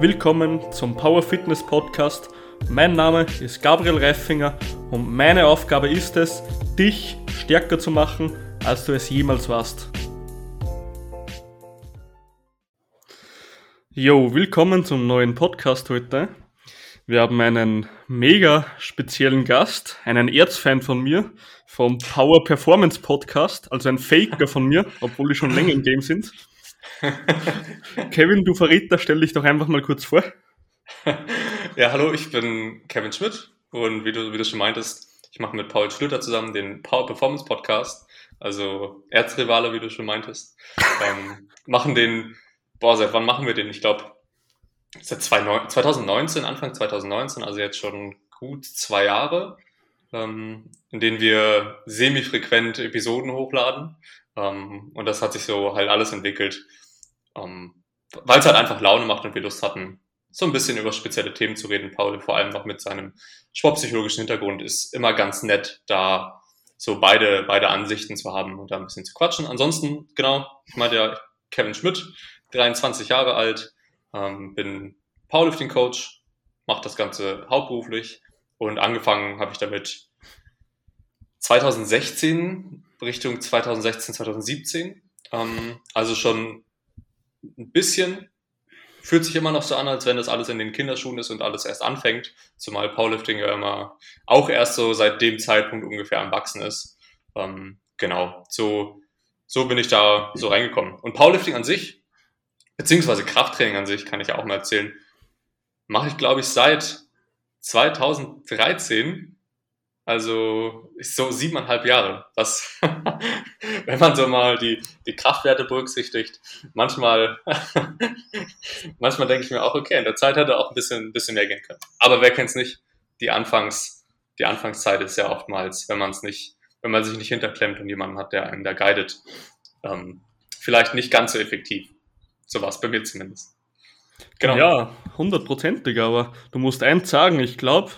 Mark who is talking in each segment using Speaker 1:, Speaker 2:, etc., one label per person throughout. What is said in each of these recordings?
Speaker 1: willkommen zum Power Fitness Podcast. Mein Name ist Gabriel Reifinger und meine Aufgabe ist es, dich stärker zu machen, als du es jemals warst. Jo, willkommen zum neuen Podcast heute. Wir haben einen mega speziellen Gast, einen Erzfan von mir vom Power Performance Podcast, also ein Faker von mir, obwohl die schon länger im Game sind. Kevin, du Verräter, stell dich doch einfach mal kurz vor.
Speaker 2: Ja, hallo, ich bin Kevin Schmidt und wie du, wie du schon meintest, ich mache mit Paul Schlüter zusammen den Power Performance Podcast, also Erzrivale, wie du schon meintest. ähm, machen den, boah, seit wann machen wir den? Ich glaube, seit 2019, Anfang 2019, also jetzt schon gut zwei Jahre, ähm, in denen wir semi-frequent Episoden hochladen. Ähm, und das hat sich so halt alles entwickelt, ähm, weil es halt einfach Laune macht und wir Lust hatten, so ein bisschen über spezielle Themen zu reden. Paul, vor allem noch mit seinem sportpsychologischen Hintergrund, ist immer ganz nett, da so beide, beide Ansichten zu haben und da ein bisschen zu quatschen. Ansonsten, genau, ich meinte ja, Kevin Schmidt, 23 Jahre alt, ähm, bin Powerlifting Coach, mache das Ganze hauptberuflich und angefangen habe ich damit 2016 Richtung 2016, 2017. Ähm, also schon ein bisschen. Fühlt sich immer noch so an, als wenn das alles in den Kinderschuhen ist und alles erst anfängt. Zumal Powerlifting ja immer auch erst so seit dem Zeitpunkt ungefähr am Wachsen ist. Ähm, genau, so, so bin ich da so reingekommen. Und Powerlifting an sich, beziehungsweise Krafttraining an sich, kann ich auch mal erzählen, mache ich, glaube ich, seit 2013 also so siebeneinhalb Jahre. Das, wenn man so mal die, die Kraftwerte berücksichtigt, manchmal, manchmal denke ich mir auch, okay, in der Zeit hätte auch ein bisschen, ein bisschen mehr gehen können. Aber wer kennt es nicht? Die Anfangs, die Anfangszeit ist ja oftmals, wenn man es nicht, wenn man sich nicht hinterklemmt und jemanden hat, der einen da guidet, ähm, vielleicht nicht ganz so effektiv. So war es bei mir zumindest.
Speaker 1: Genau. Ja, hundertprozentig, aber du musst eins sagen, ich glaube,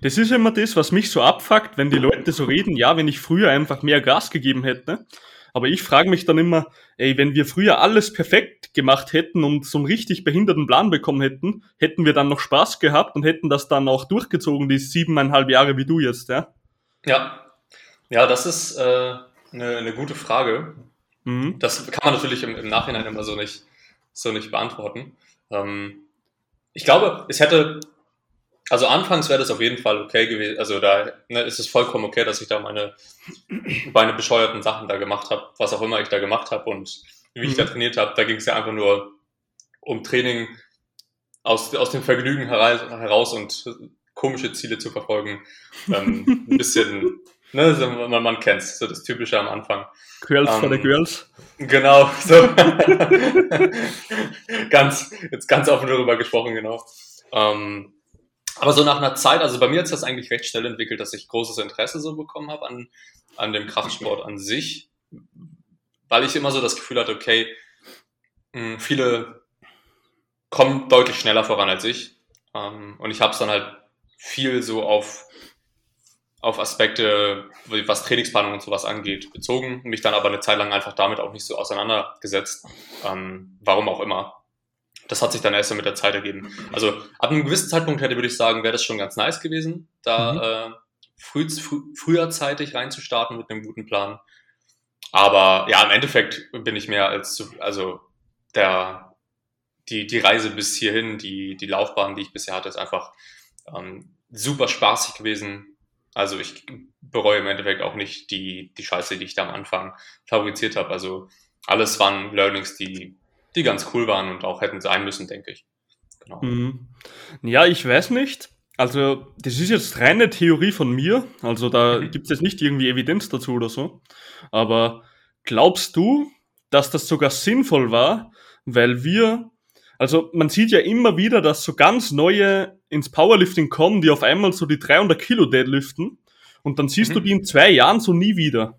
Speaker 1: das ist immer das, was mich so abfuckt, wenn die Leute so reden, ja, wenn ich früher einfach mehr Gas gegeben hätte. Aber ich frage mich dann immer, ey, wenn wir früher alles perfekt gemacht hätten und so einen richtig behinderten Plan bekommen hätten, hätten wir dann noch Spaß gehabt und hätten das dann auch durchgezogen, die siebeneinhalb Jahre wie du jetzt, ja?
Speaker 2: Ja, ja das ist äh, eine, eine gute Frage. Mhm. Das kann man natürlich im, im Nachhinein immer so nicht, so nicht beantworten. Ähm, ich glaube, es hätte, also anfangs wäre das auf jeden Fall okay gewesen. Also da ne, ist es vollkommen okay, dass ich da meine, meine bescheuerten Sachen da gemacht habe, was auch immer ich da gemacht habe und wie ich da mhm. trainiert habe. Da ging es ja einfach nur um Training aus, aus dem Vergnügen heraus und komische Ziele zu verfolgen. Ähm, ein bisschen Ne, so, man, man kennt so das Typische am Anfang.
Speaker 1: Girls ähm, for the Girls.
Speaker 2: Genau, so. ganz, jetzt ganz offen darüber gesprochen, genau. Ähm, aber so nach einer Zeit, also bei mir hat das eigentlich recht schnell entwickelt, dass ich großes Interesse so bekommen habe an, an dem Kraftsport an sich, weil ich immer so das Gefühl hatte, okay, hm, viele kommen deutlich schneller voran als ich. Ähm, und ich habe es dann halt viel so auf auf Aspekte, was Trainingsplanung und sowas angeht, bezogen, mich dann aber eine Zeit lang einfach damit auch nicht so auseinandergesetzt. Ähm, warum auch immer. Das hat sich dann erst so mit der Zeit ergeben. Also ab einem gewissen Zeitpunkt hätte, würde ich sagen, wäre das schon ganz nice gewesen, da mhm. äh, früh, früh, früherzeitig reinzustarten mit einem guten Plan. Aber ja, im Endeffekt bin ich mehr als zu, also der, die, die Reise bis hierhin, die, die Laufbahn, die ich bisher hatte, ist einfach ähm, super spaßig gewesen, also ich bereue im Endeffekt auch nicht die, die Scheiße, die ich da am Anfang fabriziert habe. Also alles waren Learnings, die, die ganz cool waren und auch hätten sein müssen, denke ich.
Speaker 1: Genau. Mhm. Ja, ich weiß nicht. Also, das ist jetzt reine Theorie von mir. Also, da mhm. gibt es jetzt nicht irgendwie Evidenz dazu oder so. Aber glaubst du, dass das sogar sinnvoll war, weil wir, also man sieht ja immer wieder, dass so ganz neue ins Powerlifting kommen, die auf einmal so die 300 Kilo deadliften und dann siehst mhm. du die in zwei Jahren so nie wieder.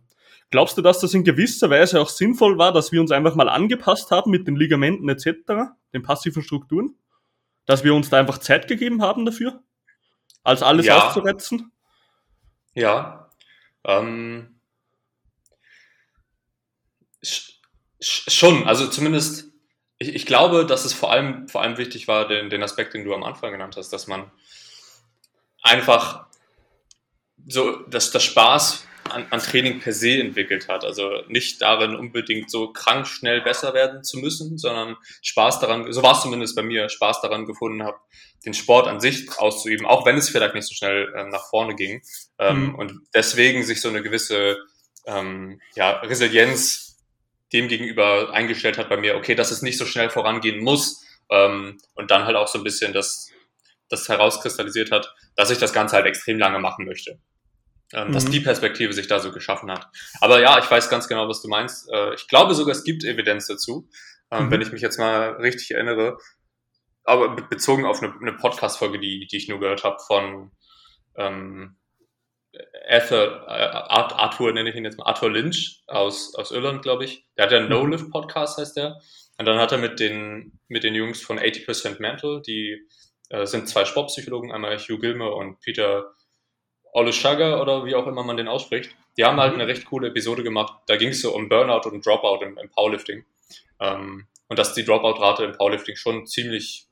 Speaker 1: Glaubst du, dass das in gewisser Weise auch sinnvoll war, dass wir uns einfach mal angepasst haben mit den Ligamenten etc., den passiven Strukturen? Dass wir uns da einfach Zeit gegeben haben dafür? Als alles ja. auszuretzen?
Speaker 2: Ja. Ähm, schon, also zumindest ich, ich glaube, dass es vor allem, vor allem wichtig war, den, den Aspekt, den du am Anfang genannt hast, dass man einfach so, dass der Spaß an, an, Training per se entwickelt hat. Also nicht darin unbedingt so krank schnell besser werden zu müssen, sondern Spaß daran, so war es zumindest bei mir, Spaß daran gefunden habe, den Sport an sich auszuüben, auch wenn es vielleicht nicht so schnell äh, nach vorne ging. Ähm, mhm. Und deswegen sich so eine gewisse ähm, ja, Resilienz dem gegenüber eingestellt hat bei mir, okay, dass es nicht so schnell vorangehen muss. Ähm, und dann halt auch so ein bisschen das, das herauskristallisiert hat, dass ich das Ganze halt extrem lange machen möchte ähm, mhm. dass die Perspektive sich da so geschaffen hat. Aber ja, ich weiß ganz genau, was du meinst. Äh, ich glaube sogar, es gibt Evidenz dazu, ähm, mhm. wenn ich mich jetzt mal richtig erinnere. Aber bezogen auf eine, eine Podcast-Folge, die, die ich nur gehört habe von ähm, Arthur, äh, Arthur nenne ich ihn jetzt mal, Arthur Lynch aus, aus Irland, glaube ich. Der hat ja einen mhm. No-Lift-Podcast, heißt der. Und dann hat er mit den, mit den Jungs von 80% Mental, die äh, sind zwei Sportpsychologen, einmal Hugh Gilmer und Peter Olushagger oder wie auch immer man den ausspricht, die haben halt mhm. eine recht coole Episode gemacht. Da ging es so um Burnout und Dropout im, im Powerlifting. Ähm, und dass die Dropout-Rate im Powerlifting schon ziemlich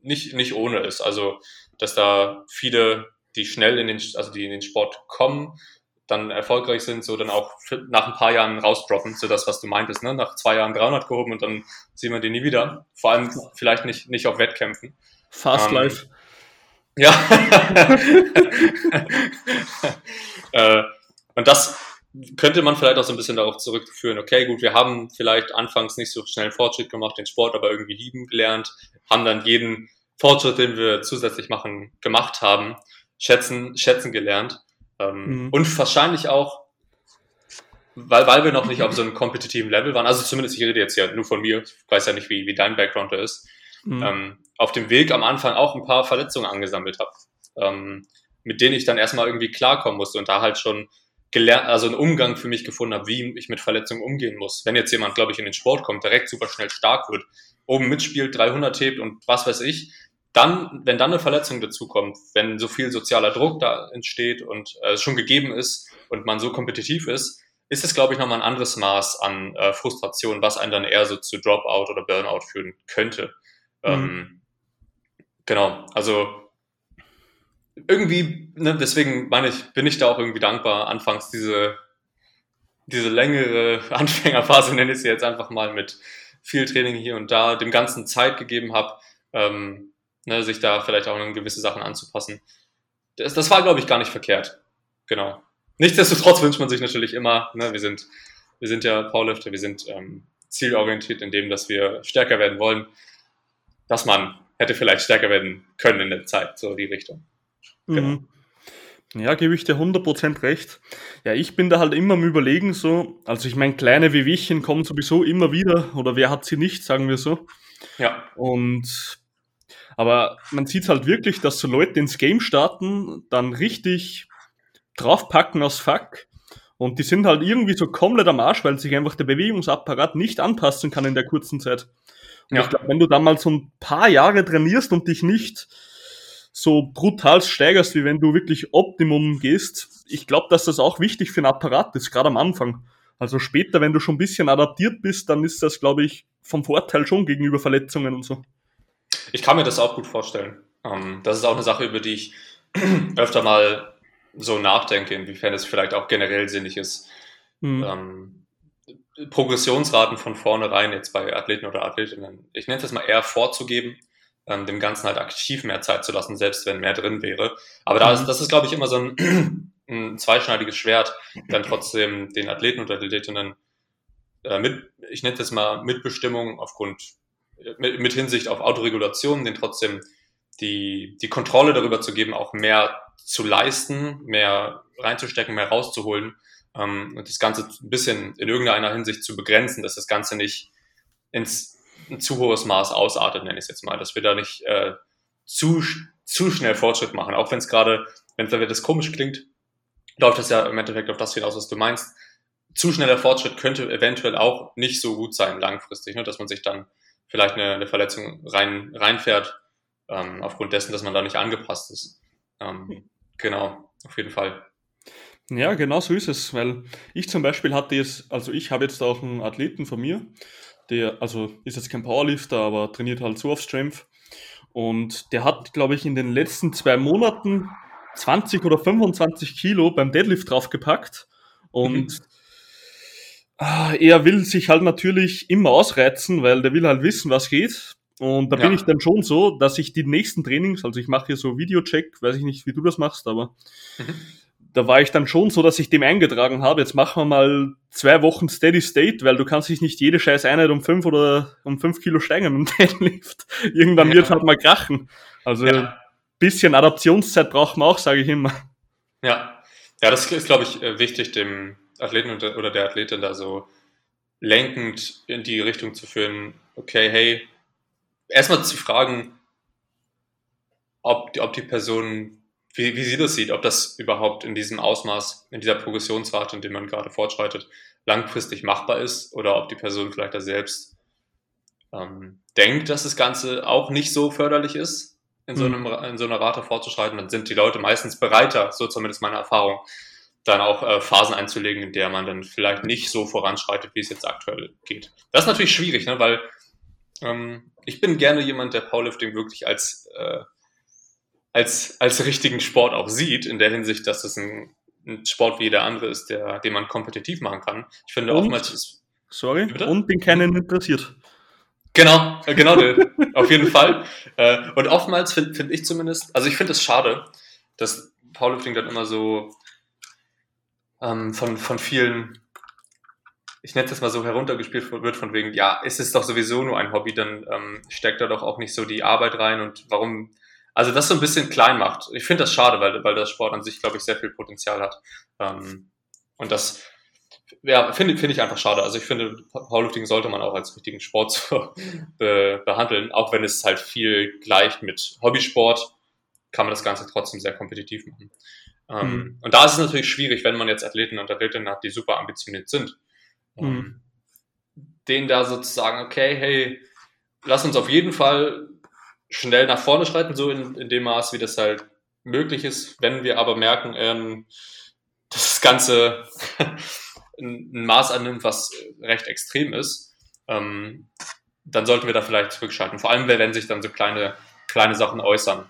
Speaker 2: nicht, nicht ohne ist. Also, dass da viele, die schnell in den, also die in den Sport kommen, dann erfolgreich sind, so dann auch nach ein paar Jahren rausdroppen, so das, was du meintest, ne? nach zwei Jahren 300 gehoben und dann sehen wir die nie wieder. Vor allem vielleicht nicht, nicht auf Wettkämpfen.
Speaker 1: Fast ähm, Life.
Speaker 2: Ja. äh, und das könnte man vielleicht auch so ein bisschen darauf zurückführen, okay, gut, wir haben vielleicht anfangs nicht so schnell Fortschritt gemacht, den Sport aber irgendwie lieben gelernt, haben dann jeden Fortschritt, den wir zusätzlich machen, gemacht haben, schätzen, schätzen gelernt. Ähm, mhm. Und wahrscheinlich auch, weil, weil wir noch nicht auf so einem kompetitiven Level waren, also zumindest ich rede jetzt ja nur von mir, ich weiß ja nicht, wie, wie dein Background da ist, mhm. ähm, auf dem Weg am Anfang auch ein paar Verletzungen angesammelt habe, ähm, mit denen ich dann erstmal irgendwie klarkommen musste und da halt schon gelernt, also einen Umgang für mich gefunden habe, wie ich mit Verletzungen umgehen muss. Wenn jetzt jemand, glaube ich, in den Sport kommt, direkt super schnell stark wird, oben mitspielt, 300 hebt und was weiß ich, dann, wenn dann eine Verletzung dazukommt, wenn so viel sozialer Druck da entsteht und äh, es schon gegeben ist und man so kompetitiv ist, ist es, glaube ich, nochmal ein anderes Maß an äh, Frustration, was einen dann eher so zu Dropout oder Burnout führen könnte. Mhm. Ähm, genau, also irgendwie, ne, deswegen meine ich, bin ich da auch irgendwie dankbar, anfangs diese, diese längere Anfängerphase, nenne ich sie jetzt einfach mal, mit viel Training hier und da, dem Ganzen Zeit gegeben habe, ähm, ne, sich da vielleicht auch an gewisse Sachen anzupassen. Das, das war, glaube ich, gar nicht verkehrt. Genau. Nichtsdestotrotz wünscht man sich natürlich immer, ne, wir sind, wir sind ja Powerlifter, wir sind ähm, zielorientiert in dem, dass wir stärker werden wollen dass man hätte vielleicht stärker werden können in der Zeit, so die Richtung.
Speaker 1: Genau. Mhm. Ja, gebe ich dir 100% recht. Ja, ich bin da halt immer am Überlegen so, also ich meine, kleine Wehwehchen kommen sowieso immer wieder, oder wer hat sie nicht, sagen wir so.
Speaker 2: Ja.
Speaker 1: Und, aber man sieht halt wirklich, dass so Leute ins Game starten, dann richtig draufpacken aus Fuck und die sind halt irgendwie so komplett am Arsch, weil sich einfach der Bewegungsapparat nicht anpassen kann in der kurzen Zeit. Und ja. ich glaube, wenn du da mal so ein paar Jahre trainierst und dich nicht so brutal steigerst, wie wenn du wirklich Optimum gehst, ich glaube, dass das auch wichtig für einen Apparat ist, gerade am Anfang. Also später, wenn du schon ein bisschen adaptiert bist, dann ist das, glaube ich, vom Vorteil schon gegenüber Verletzungen und so.
Speaker 2: Ich kann mir das auch gut vorstellen. Ähm, das ist auch eine Sache, über die ich öfter mal so nachdenke, inwiefern es vielleicht auch generell sinnig ist, mhm. Progressionsraten von vornherein jetzt bei Athleten oder Athletinnen, ich nenne es mal eher vorzugeben, ähm, dem Ganzen halt aktiv mehr Zeit zu lassen, selbst wenn mehr drin wäre. Aber da ist, mhm. das ist, glaube ich, immer so ein, ein zweischneidiges Schwert, dann trotzdem den Athleten und Athletinnen äh, mit, ich nenne es mal Mitbestimmung aufgrund, mit, mit Hinsicht auf Autoregulation, den trotzdem die, die Kontrolle darüber zu geben, auch mehr zu leisten, mehr reinzustecken, mehr rauszuholen ähm, und das Ganze ein bisschen in irgendeiner Hinsicht zu begrenzen, dass das Ganze nicht ins ein zu hohes Maß ausartet, nenne ich es jetzt mal, dass wir da nicht äh, zu, zu schnell Fortschritt machen, auch wenn es gerade, wenn das komisch klingt, läuft das ja im Endeffekt auf das hinaus, was du meinst. Zu schneller Fortschritt könnte eventuell auch nicht so gut sein langfristig, ne? dass man sich dann vielleicht eine, eine Verletzung rein, reinfährt, ähm, aufgrund dessen, dass man da nicht angepasst ist. Ähm, genau, auf jeden Fall.
Speaker 1: Ja, genau so ist es, weil ich zum Beispiel hatte jetzt, also ich habe jetzt auch einen Athleten von mir, der, also ist jetzt kein Powerlifter, aber trainiert halt so auf Strength. Und der hat, glaube ich, in den letzten zwei Monaten 20 oder 25 Kilo beim Deadlift draufgepackt. Und mhm. Ah, er will sich halt natürlich immer ausreizen, weil der will halt wissen, was geht. Und da ja. bin ich dann schon so, dass ich die nächsten Trainings, also ich mache hier so Videocheck, weiß ich nicht, wie du das machst, aber mhm. da war ich dann schon so, dass ich dem eingetragen habe, jetzt machen wir mal zwei Wochen Steady State, weil du kannst dich nicht jede scheiß Einheit um fünf oder um fünf Kilo steigern dem Deadlift. Irgendwann ja. wird halt mal krachen. Also ja. bisschen Adaptionszeit braucht man auch, sage ich immer.
Speaker 2: Ja, ja, das ist, glaube ich, äh, wichtig, dem Athleten oder der Athletin da so lenkend in die Richtung zu führen, okay, hey, erstmal zu fragen, ob die, ob die Person, wie, wie sie das sieht, ob das überhaupt in diesem Ausmaß, in dieser Progressionsrate, in dem man gerade fortschreitet, langfristig machbar ist oder ob die Person vielleicht da selbst ähm, denkt, dass das Ganze auch nicht so förderlich ist, in so, mhm. einem, in so einer Rate fortzuschreiten, dann sind die Leute meistens bereiter, so zumindest meine Erfahrung, dann auch äh, Phasen einzulegen, in der man dann vielleicht nicht so voranschreitet, wie es jetzt aktuell geht. Das ist natürlich schwierig, ne? weil ähm, ich bin gerne jemand, der Powerlifting wirklich als, äh, als, als richtigen Sport auch sieht, in der Hinsicht, dass es ein, ein Sport wie jeder andere ist, der, den man kompetitiv machen kann. Ich finde
Speaker 1: und,
Speaker 2: oftmals ist.
Speaker 1: Sorry, bitte? und den keinen interessiert.
Speaker 2: Genau, äh, genau, auf jeden Fall. Äh, und oftmals finde find ich zumindest, also ich finde es schade, dass Powerlifting dann immer so ähm, von, von vielen, ich nenne es mal so, heruntergespielt wird, von wegen, ja, ist es doch sowieso nur ein Hobby, dann ähm, steckt da doch auch nicht so die Arbeit rein und warum, also das so ein bisschen klein macht. Ich finde das schade, weil, weil der Sport an sich, glaube ich, sehr viel Potenzial hat. Ähm, und das, ja, finde finde ich einfach schade. Also ich finde, Powerlifting sollte man auch als richtigen Sport so, be, behandeln, auch wenn es halt viel gleicht mit Hobbysport, kann man das Ganze trotzdem sehr kompetitiv machen. Ähm, mhm. Und da ist es natürlich schwierig, wenn man jetzt Athleten und Athletinnen hat, die super ambitioniert sind. Ähm, mhm. denen da sozusagen, okay, hey, lass uns auf jeden Fall schnell nach vorne schreiten, so in, in dem Maß, wie das halt möglich ist. Wenn wir aber merken, ähm, dass das Ganze ein, Maß annimmt, was recht extrem ist, ähm, dann sollten wir da vielleicht zurückschalten. Vor allem, wenn sich dann so kleine, kleine Sachen äußern.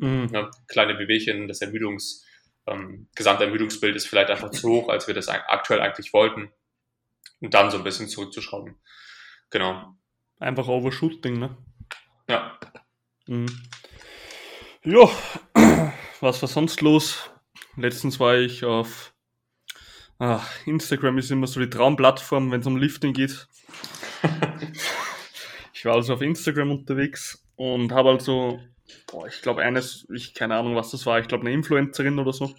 Speaker 2: Ähm, mhm. ne, kleine Bewegchen des Ermüdungs, ähm, Gesamtermüdungsbild ist vielleicht einfach zu hoch, als wir das aktuell eigentlich wollten. Und dann so ein bisschen zurückzuschrauben. Genau.
Speaker 1: Einfach Overshooting, ne?
Speaker 2: Ja.
Speaker 1: Mhm. Ja, was war sonst los? Letztens war ich auf ach, Instagram ist immer so die Traumplattform, wenn es um Lifting geht. ich war also auf Instagram unterwegs und habe also boah, ich glaube eines, ich keine Ahnung, was das war, ich glaube eine Influencerin oder so.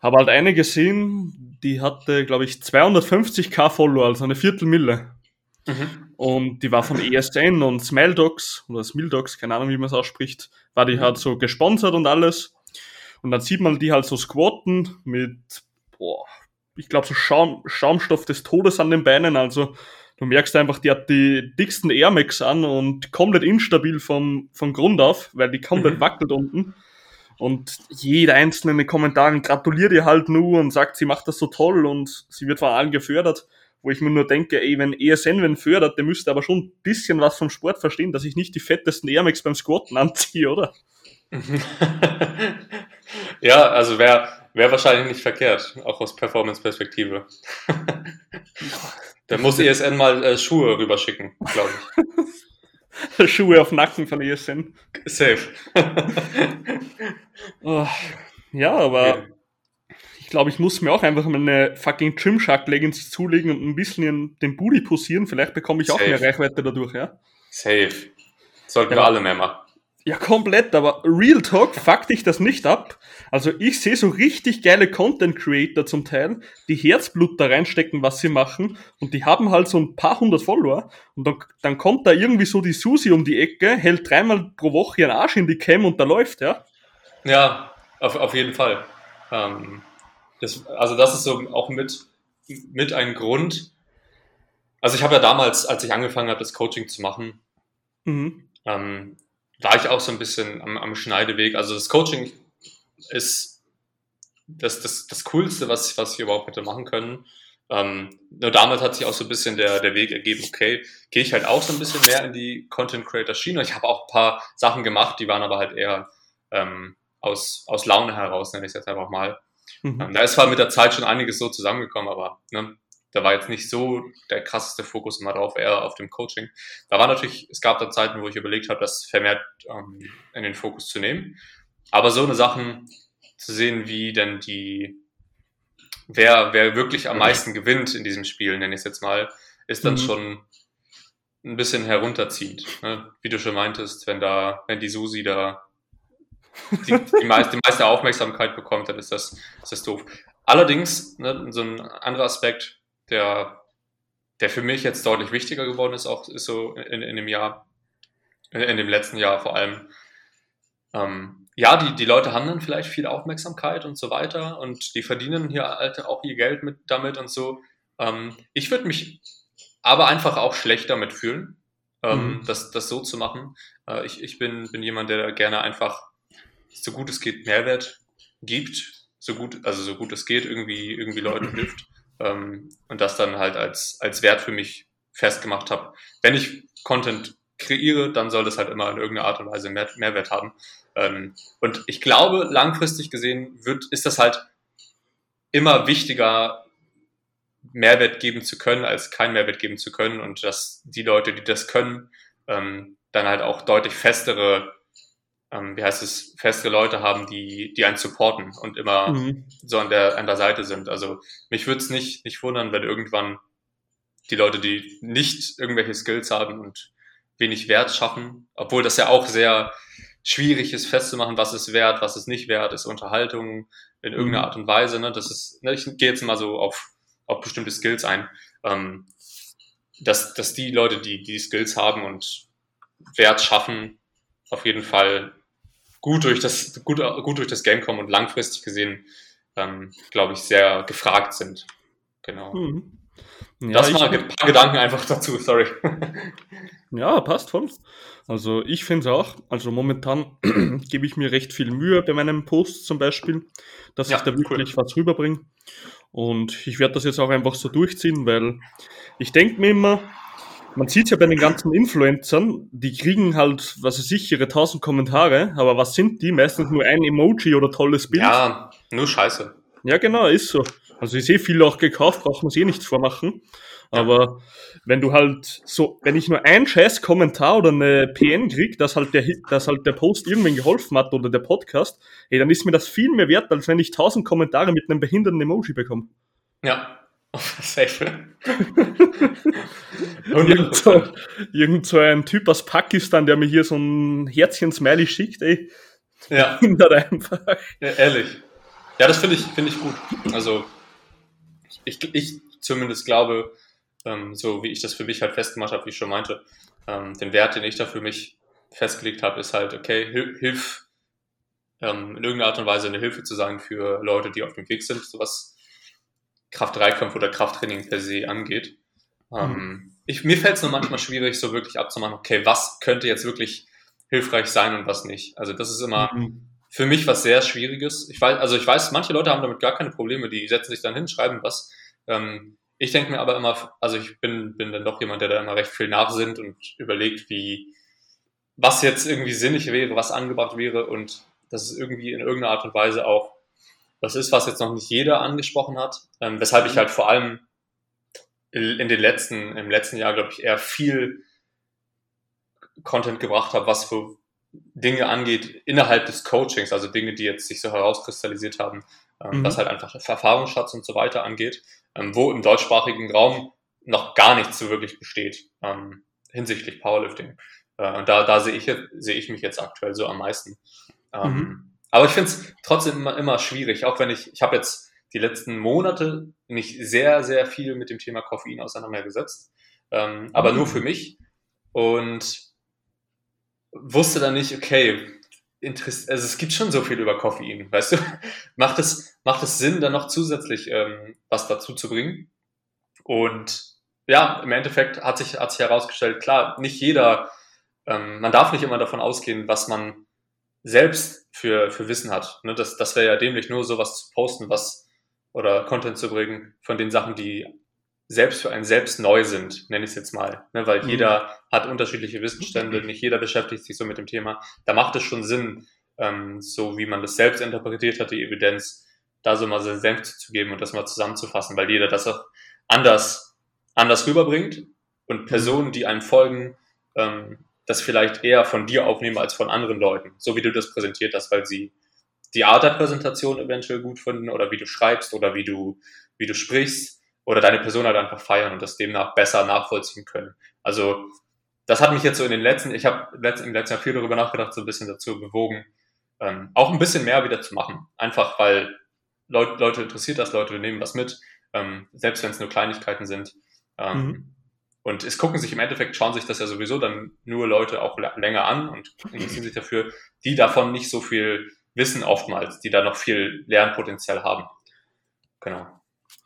Speaker 1: Habe halt eine gesehen, die hatte, glaube ich, 250k Follower, also eine Viertelmille. Mhm. Und die war von ESN und Smile Dogs oder Smile Dogs, keine Ahnung, wie man es ausspricht, war die mhm. halt so gesponsert und alles. Und dann sieht man die halt so squatten mit, boah, ich glaube, so Schaum, Schaumstoff des Todes an den Beinen, also du merkst einfach, die hat die dicksten Air Max an und komplett instabil vom, vom Grund auf, weil die komplett mhm. wackelt unten. Und jeder einzelne in den Kommentaren gratuliert ihr halt nur und sagt, sie macht das so toll und sie wird von allen gefördert. Wo ich mir nur denke, ey, wenn ESN wenn fördert, der müsste aber schon ein bisschen was vom Sport verstehen, dass ich nicht die fettesten Air Max beim Squatten anziehe, oder?
Speaker 2: ja, also wäre wär wahrscheinlich nicht verkehrt, auch aus Performance-Perspektive. Da muss ESN mal äh, Schuhe rüberschicken, glaube
Speaker 1: ich. Schuhe auf Nacken von ESN.
Speaker 2: Safe.
Speaker 1: oh, ja, aber okay. ich glaube, ich muss mir auch einfach mal eine fucking Gymshark-Leggings zulegen und ein bisschen den Booty posieren. Vielleicht bekomme ich auch Safe. mehr Reichweite dadurch, ja?
Speaker 2: Safe. Sollten ja. wir alle mehr machen.
Speaker 1: Ja, komplett, aber Real Talk fuck dich das nicht ab. Also ich sehe so richtig geile Content Creator zum Teil, die Herzblut da reinstecken, was sie machen und die haben halt so ein paar hundert Follower und dann, dann kommt da irgendwie so die Susi um die Ecke, hält dreimal pro Woche ihren Arsch in die Cam und da läuft, ja?
Speaker 2: Ja, auf, auf jeden Fall. Ähm, das, also das ist so auch mit, mit ein Grund. Also ich habe ja damals, als ich angefangen habe, das Coaching zu machen, mhm. ähm, war ich auch so ein bisschen am, am Schneideweg. Also das Coaching ist das, das, das Coolste, was, was wir überhaupt hätte machen können. Ähm, nur damals hat sich auch so ein bisschen der, der Weg ergeben, okay, gehe ich halt auch so ein bisschen mehr in die Content Creator Schiene. Ich habe auch ein paar Sachen gemacht, die waren aber halt eher ähm, aus, aus Laune heraus, nenne ich es jetzt einfach mal. Mhm. Ähm, da ist zwar mit der Zeit schon einiges so zusammengekommen, aber ne, da war jetzt nicht so der krasseste Fokus immer drauf, eher auf dem Coaching. Da war natürlich, es gab da Zeiten, wo ich überlegt habe, das vermehrt ähm, in den Fokus zu nehmen. Aber so eine Sachen zu sehen, wie denn die, wer, wer wirklich am meisten gewinnt in diesem Spiel, nenne ich es jetzt mal, ist dann mhm. schon ein bisschen herunterziehend. Ne? Wie du schon meintest, wenn da, wenn die Susi da die, die, meiste, die meiste Aufmerksamkeit bekommt, dann ist das, ist das doof. Allerdings, ne, so ein anderer Aspekt, der, der für mich jetzt deutlich wichtiger geworden ist, auch ist so in, in dem Jahr, in dem letzten Jahr vor allem, ähm, ja, die, die Leute haben dann vielleicht viel Aufmerksamkeit und so weiter und die verdienen hier halt auch ihr Geld mit damit und so. Ähm, ich würde mich aber einfach auch schlecht damit fühlen, ähm, mhm. das, das so zu machen. Äh, ich, ich bin, bin jemand, der gerne einfach so gut es geht Mehrwert gibt, so gut, also so gut es geht, irgendwie, irgendwie Leuten hilft. Ähm, und das dann halt als, als Wert für mich festgemacht habe. Wenn ich Content kreiere, dann soll das halt immer in irgendeiner Art und Weise mehr, Mehrwert haben. Ähm, und ich glaube, langfristig gesehen wird, ist das halt immer wichtiger, Mehrwert geben zu können, als kein Mehrwert geben zu können. Und dass die Leute, die das können, ähm, dann halt auch deutlich festere, ähm, wie heißt es, festere Leute haben, die, die einen supporten und immer mhm. so an der, an der Seite sind. Also mich würde es nicht, nicht wundern, wenn irgendwann die Leute, die nicht irgendwelche Skills haben und wenig Wert schaffen, obwohl das ja auch sehr schwierig ist festzumachen, was ist wert, was ist nicht wert, ist Unterhaltung in irgendeiner mhm. Art und Weise. Ne? Das ist, ne, ich gehe jetzt mal so auf, auf bestimmte Skills ein, ähm, dass, dass die Leute, die die Skills haben und Wert schaffen, auf jeden Fall gut durch das, gut, gut durch das Game kommen und langfristig gesehen, ähm, glaube ich, sehr gefragt sind. Genau. Mhm. Ja, das mal ein paar Gedanken einfach dazu, sorry.
Speaker 1: Ja, passt voll. Also ich finde es auch. Also momentan gebe ich mir recht viel Mühe bei meinem Post zum Beispiel, dass ja, ich da wirklich cool. was rüberbringe. Und ich werde das jetzt auch einfach so durchziehen, weil ich denke mir immer, man sieht ja bei den ganzen Influencern, die kriegen halt, was weiß ich, ihre tausend Kommentare, aber was sind die? Meistens nur ein Emoji oder tolles Bild.
Speaker 2: Ja, nur Scheiße.
Speaker 1: Ja, genau, ist so. Also ich sehe viele auch gekauft, braucht man sich eh nichts vormachen. Aber wenn du halt so, wenn ich nur ein scheiß Kommentar oder eine PN krieg, dass halt der, dass halt der Post irgendwen geholfen hat oder der Podcast, ey, dann ist mir das viel mehr wert, als wenn ich tausend Kommentare mit einem behinderten Emoji bekomme.
Speaker 2: Ja. Safe.
Speaker 1: irgend, so, irgend so ein Typ aus Pakistan, der mir hier so ein Herzchen-Smiley schickt, ey.
Speaker 2: Ja. Hindert einfach. Ja, ehrlich. Ja, das finde ich, finde ich gut. Also, ich, ich zumindest glaube, ähm, so wie ich das für mich halt festgemacht habe, wie ich schon meinte, ähm, den Wert, den ich da für mich festgelegt habe, ist halt, okay, hilf, ähm, in irgendeiner Art und Weise eine Hilfe zu sein für Leute, die auf dem Weg sind, so was Kraft-3-Kampf oder Krafttraining per se angeht. Ähm, mhm. ich, mir fällt es nur manchmal schwierig, so wirklich abzumachen, okay, was könnte jetzt wirklich hilfreich sein und was nicht. Also das ist immer mhm. für mich was sehr Schwieriges. Ich weiß, also ich weiß, manche Leute haben damit gar keine Probleme, die setzen sich dann hin, schreiben was. Ähm, ich denke mir aber immer, also ich bin, bin dann doch jemand, der da immer recht viel nachsinnt und überlegt, wie, was jetzt irgendwie sinnig wäre, was angebracht wäre und dass es irgendwie in irgendeiner Art und Weise auch was ist, was jetzt noch nicht jeder angesprochen hat, ähm, weshalb ich halt vor allem in den letzten, im letzten Jahr, glaube ich, eher viel Content gebracht habe, was für Dinge angeht innerhalb des Coachings, also Dinge, die jetzt sich so herauskristallisiert haben, ähm, mhm. was halt einfach Erfahrungsschatz und so weiter angeht ähm, wo im deutschsprachigen Raum noch gar nichts so wirklich besteht ähm, hinsichtlich Powerlifting. Äh, und da, da sehe ich, sehe ich mich jetzt aktuell so am meisten. Ähm, mhm. Aber ich finde es trotzdem immer, immer schwierig, auch wenn ich, ich habe jetzt die letzten Monate mich sehr, sehr viel mit dem Thema Koffein auseinandergesetzt, ähm, aber mhm. nur für mich und wusste dann nicht, okay, Interess also es gibt schon so viel über Koffein, weißt du? macht es, macht es Sinn, dann noch zusätzlich ähm, was dazu zu bringen? Und ja, im Endeffekt hat sich, hat sich herausgestellt, klar, nicht jeder, ähm, man darf nicht immer davon ausgehen, was man selbst für, für Wissen hat. Ne? Das, das wäre ja dämlich, nur sowas zu posten, was, oder Content zu bringen von den Sachen, die selbst für einen selbst neu sind, nenne ich es jetzt mal. Ne? Weil mhm. jeder hat unterschiedliche Wissensstände, nicht jeder beschäftigt sich so mit dem Thema. Da macht es schon Sinn, ähm, so wie man das selbst interpretiert hat, die Evidenz, da so mal seinen Senf zu geben und das mal zusammenzufassen, weil jeder das auch anders, anders rüberbringt und Personen, die einem folgen, ähm, das vielleicht eher von dir aufnehmen als von anderen Leuten, so wie du das präsentiert hast, weil sie die Art der Präsentation eventuell gut finden oder wie du schreibst oder wie du, wie du sprichst oder deine Person halt einfach feiern und das demnach besser nachvollziehen können. Also das hat mich jetzt so in den letzten, ich habe im letzten Jahr viel darüber nachgedacht, so ein bisschen dazu bewogen, ähm, auch ein bisschen mehr wieder zu machen. Einfach weil Leute, Leute interessiert das, Leute nehmen was mit, ähm, selbst wenn es nur Kleinigkeiten sind. Ähm, mhm. Und es gucken sich im Endeffekt, schauen sich das ja sowieso dann nur Leute auch länger an und interessieren sich dafür, die davon nicht so viel wissen oftmals, die da noch viel Lernpotenzial haben. Genau.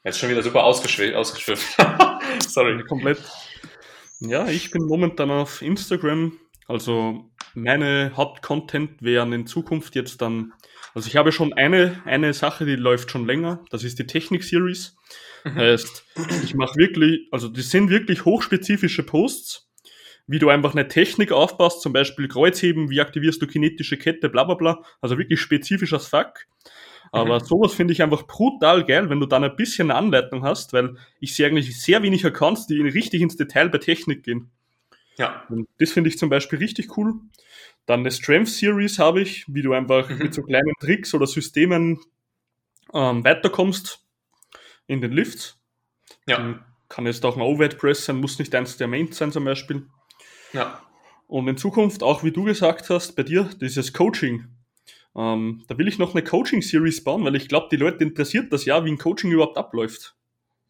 Speaker 2: Jetzt schon wieder super ausgeschwifft.
Speaker 1: Sorry. Komplett. Ja, ich bin momentan auf Instagram. Also meine Hauptcontent wären in Zukunft jetzt dann, also ich habe schon eine, eine Sache, die läuft schon länger. Das ist die Technik-Series. Mhm. Heißt, ich mache wirklich, also das sind wirklich hochspezifische Posts, wie du einfach eine Technik aufbaust, zum Beispiel Kreuzheben, wie aktivierst du kinetische Kette, bla bla bla. Also wirklich spezifisch als Fuck. Aber mhm. sowas finde ich einfach brutal geil, wenn du dann ein bisschen eine Anleitung hast, weil ich sehe eigentlich sehr wenig Accounts, die richtig ins Detail bei Technik gehen. Ja. Und das finde ich zum Beispiel richtig cool. Dann eine Strength Series habe ich, wie du einfach mhm. mit so kleinen Tricks oder Systemen ähm, weiterkommst in den Lifts. Ja. Dann kann jetzt auch ein Overhead Press sein, muss nicht eins der Mains sein zum Beispiel. Ja. Und in Zukunft, auch wie du gesagt hast, bei dir, dieses Coaching. Ähm, da will ich noch eine Coaching-Series bauen, weil ich glaube, die Leute interessiert das ja, wie ein Coaching überhaupt abläuft.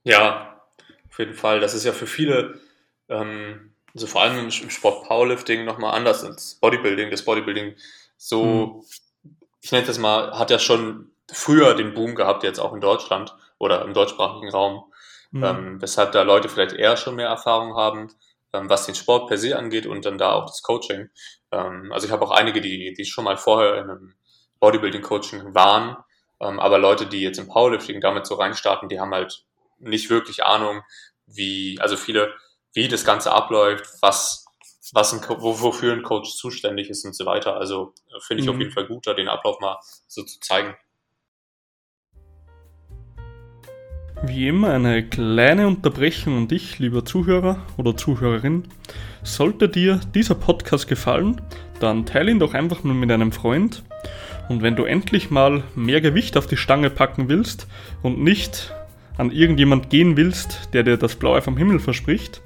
Speaker 2: Ja, auf jeden Fall. Das ist ja für viele, ähm, also vor allem im Sport Powerlifting nochmal anders als Bodybuilding. Das Bodybuilding so, hm. ich nenne das mal, hat ja schon früher den Boom gehabt, jetzt auch in Deutschland oder im deutschsprachigen Raum, hm. ähm, weshalb da Leute vielleicht eher schon mehr Erfahrung haben ähm, was den Sport per se angeht und dann da auch das Coaching. Ähm, also ich habe auch einige, die, die schon mal vorher in einem Bodybuilding-Coaching waren, ähm, aber Leute, die jetzt im Powerlifting damit so reinstarten, die haben halt nicht wirklich Ahnung, wie, also viele, wie das Ganze abläuft, was, was ein, wofür ein Coach zuständig ist und so weiter. Also äh, finde ich mhm. auf jeden Fall gut, da den Ablauf mal so zu zeigen.
Speaker 1: Wie immer eine kleine Unterbrechung an dich, lieber Zuhörer oder Zuhörerin. Sollte dir dieser Podcast gefallen, dann teile ihn doch einfach mal mit einem Freund. Und wenn du endlich mal mehr Gewicht auf die Stange packen willst und nicht an irgendjemand gehen willst, der dir das Blaue vom Himmel verspricht,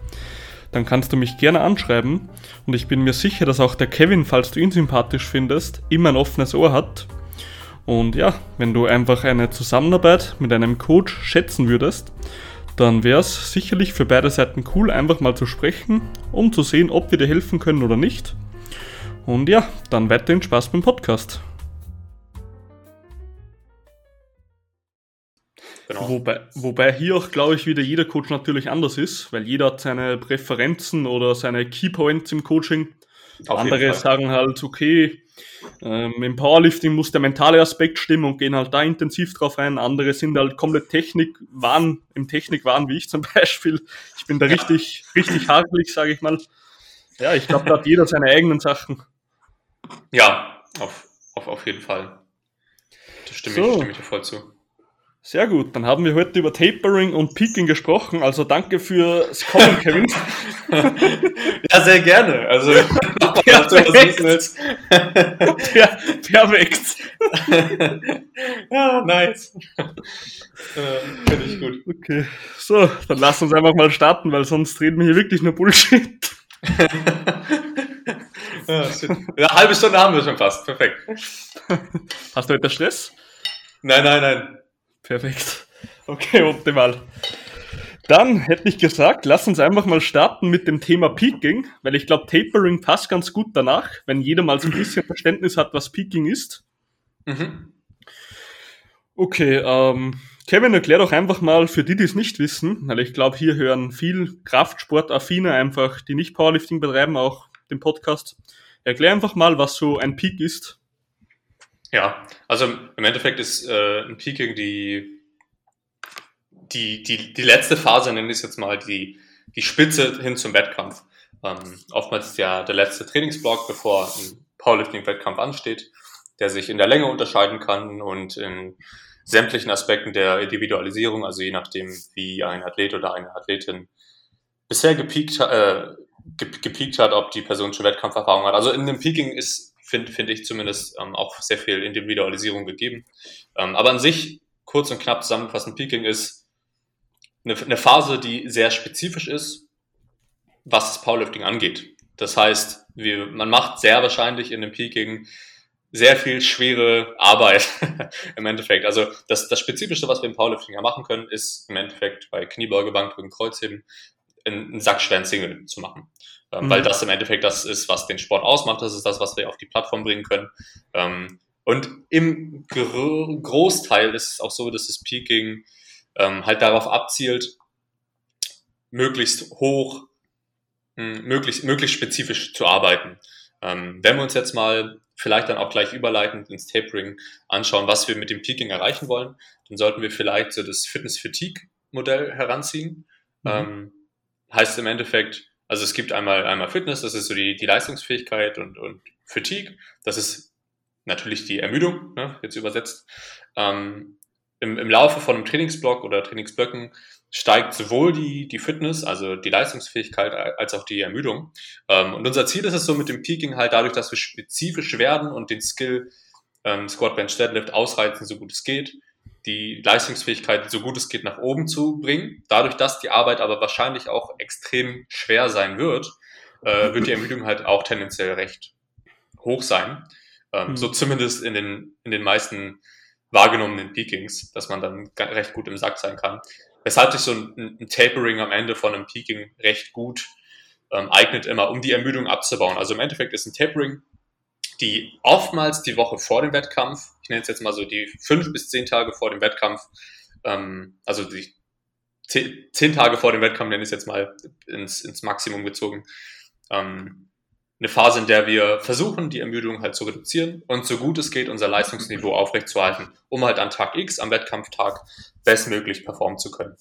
Speaker 1: dann kannst du mich gerne anschreiben. Und ich bin mir sicher, dass auch der Kevin, falls du ihn sympathisch findest, immer ein offenes Ohr hat und ja, wenn du einfach eine Zusammenarbeit mit einem Coach schätzen würdest, dann wäre es sicherlich für beide Seiten cool, einfach mal zu sprechen, um zu sehen, ob wir dir helfen können oder nicht. Und ja, dann weiterhin Spaß beim Podcast. Genau. Wobei, wobei hier auch, glaube ich, wieder jeder Coach natürlich anders ist, weil jeder hat seine Präferenzen oder seine Keypoints im Coaching. Auf Andere sagen halt, okay, ähm, Im Powerlifting muss der mentale Aspekt stimmen und gehen halt da intensiv drauf ein. Andere sind halt komplett Technik waren, im Technik waren wie ich zum Beispiel. Ich bin da richtig, richtig hakelig, sage ich mal. Ja, ich glaube, da hat jeder seine eigenen Sachen.
Speaker 2: Ja, auf, auf, auf jeden Fall. Da stimme, so. ich, stimme ich dir voll zu.
Speaker 1: Sehr gut, dann haben wir heute über Tapering und Peaking gesprochen. Also danke fürs Kommen, Kevin.
Speaker 2: ja, sehr gerne. Also
Speaker 1: perfekt. Per perfekt.
Speaker 2: ja, nice. Äh, Finde ich gut.
Speaker 1: Okay, so, dann lass uns einfach mal starten, weil sonst reden wir hier wirklich nur Bullshit.
Speaker 2: ja, Eine halbe Stunde haben wir schon fast. Perfekt.
Speaker 1: Hast du heute Stress?
Speaker 2: Nein, nein, nein.
Speaker 1: Perfekt. Okay, optimal. Dann hätte ich gesagt, lass uns einfach mal starten mit dem Thema Peaking, weil ich glaube, Tapering passt ganz gut danach, wenn jeder mal so ein bisschen Verständnis hat, was Peaking ist. Mhm. Okay, ähm, Kevin, erklär doch einfach mal für die, die es nicht wissen, weil ich glaube, hier hören viel Kraftsport-Affine einfach, die nicht Powerlifting betreiben, auch den Podcast. Erklär einfach mal, was so ein Peak ist.
Speaker 2: Ja, also im Endeffekt ist äh, ein Peaking die, die, die, die letzte Phase, nenne ich es jetzt mal, die, die Spitze hin zum Wettkampf. Ähm, oftmals ja der letzte Trainingsblock, bevor ein Powerlifting-Wettkampf ansteht, der sich in der Länge unterscheiden kann und in sämtlichen Aspekten der Individualisierung, also je nachdem, wie ein Athlet oder eine Athletin bisher gepiekt, äh, gepiekt hat, ob die Person schon Wettkampferfahrung hat. Also in dem Peaking ist, finde find ich zumindest, ähm, auch sehr viel Individualisierung gegeben. Ähm, aber an sich, kurz und knapp zusammenfassend, Peaking ist eine, eine Phase, die sehr spezifisch ist, was das Powerlifting angeht. Das heißt, wir, man macht sehr wahrscheinlich in dem Peaking sehr viel schwere Arbeit im Endeffekt. Also das, das Spezifischste, was wir im Powerlifting ja machen können, ist im Endeffekt bei Kniebeuge, Bankdrücken, Kreuzheben einen sackschweren Single zu machen. Ähm, mhm. Weil das im Endeffekt das ist, was den Sport ausmacht. Das ist das, was wir auf die Plattform bringen können. Ähm, und im Gro Großteil ist es auch so, dass das Peaking ähm, halt darauf abzielt, möglichst hoch, mh, hm, möglichst, möglichst spezifisch zu arbeiten. Ähm, wenn wir uns jetzt mal vielleicht dann auch gleich überleitend ins Tapering anschauen, was wir mit dem Peaking erreichen wollen, dann sollten wir vielleicht so das Fitness-Fatigue-Modell heranziehen. Mhm. Ähm, heißt im Endeffekt, also es gibt einmal, einmal Fitness, das ist so die, die Leistungsfähigkeit und, und Fatigue, das ist natürlich die Ermüdung, ne, jetzt übersetzt. Ähm, im, Im Laufe von einem Trainingsblock oder Trainingsblöcken steigt sowohl die, die Fitness, also die Leistungsfähigkeit, als auch die Ermüdung. Ähm, und unser Ziel ist es so mit dem Peaking halt dadurch, dass wir spezifisch werden und den Skill ähm, Squat, Bench, Deadlift ausreizen, so gut es geht, die Leistungsfähigkeit so gut es geht nach oben zu bringen. Dadurch, dass die Arbeit aber wahrscheinlich auch extrem schwer sein wird, äh, wird die Ermüdung halt auch tendenziell recht hoch sein. Ähm, mhm. So zumindest in den, in den meisten wahrgenommenen Peakings, dass man dann recht gut im Sack sein kann weshalb sich so ein, ein, Tapering am Ende von einem Peaking recht gut ähm, eignet, immer um die Ermüdung abzubauen. Also im Endeffekt ist ein Tapering die oftmals die Woche vor dem Wettkampf, ich nenne es jetzt mal so die fünf bis zehn Tage vor dem Wettkampf, ähm, also die zehn, zehn Tage vor dem Wettkampf nenne ich es jetzt mal ins, ins Maximum gezogen, ähm, eine Phase, in der wir versuchen, die Ermüdung halt zu reduzieren und so gut es geht, unser Leistungsniveau aufrechtzuerhalten, um halt an Tag X, am Wettkampftag, bestmöglich performen zu können.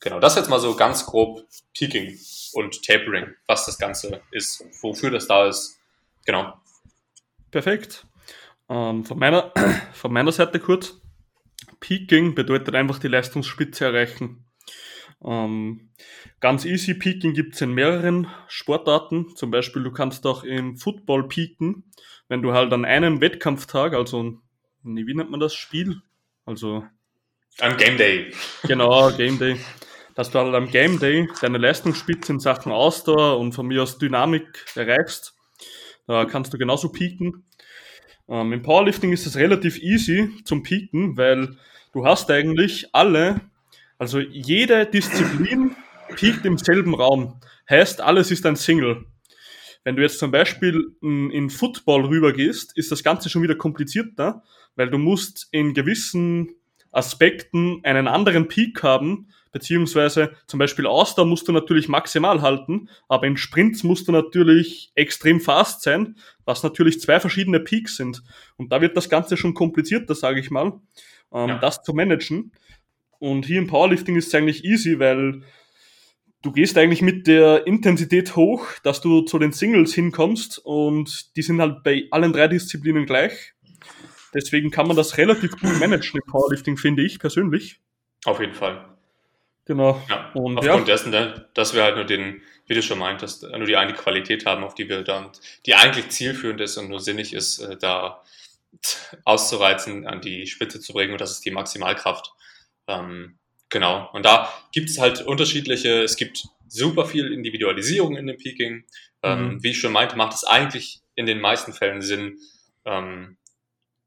Speaker 2: Genau, das jetzt mal so ganz grob Peaking und Tapering, was das Ganze ist, wofür das da ist. Genau.
Speaker 1: Perfekt. Ähm, von, meiner, von meiner Seite kurz. Peaking bedeutet einfach die Leistungsspitze erreichen. Ähm, ganz easy Peaking gibt es in mehreren Sportarten. Zum Beispiel, du kannst auch im Football peaken, wenn du halt an einem Wettkampftag, also wie nennt man das Spiel? Also
Speaker 2: am Game Day.
Speaker 1: Genau, Game Day. Dass du halt am Game Day deine Leistungsspitze in Sachen Ausdauer und von mir aus Dynamik erreichst. Da kannst du genauso peaken. Ähm, Im Powerlifting ist es relativ easy zum Peaken, weil du hast eigentlich alle also jede Disziplin piekt im selben Raum. Heißt, alles ist ein Single. Wenn du jetzt zum Beispiel in Football rübergehst, ist das Ganze schon wieder komplizierter, weil du musst in gewissen Aspekten einen anderen Peak haben, beziehungsweise zum Beispiel Ausdauer musst du natürlich maximal halten, aber in Sprints musst du natürlich extrem fast sein, was natürlich zwei verschiedene Peaks sind. Und da wird das Ganze schon komplizierter, sage ich mal, ähm, ja. das zu managen. Und hier im Powerlifting ist es eigentlich easy, weil du gehst eigentlich mit der Intensität hoch, dass du zu den Singles hinkommst und die sind halt bei allen drei Disziplinen gleich. Deswegen kann man das relativ gut managen im Powerlifting, finde ich persönlich.
Speaker 2: Auf jeden Fall.
Speaker 1: Genau.
Speaker 2: Ja, und aufgrund ja. dessen, dass wir halt nur den, wie du schon meintest, nur die eine Qualität haben, auf die wir dann, die eigentlich zielführend ist und nur sinnig ist, äh, da auszureizen, an die Spitze zu bringen und das ist die Maximalkraft. Ähm, genau. Und da gibt es halt unterschiedliche, es gibt super viel Individualisierung in dem Peaking. Ähm, mhm. Wie ich schon meinte, macht es eigentlich in den meisten Fällen Sinn, ähm,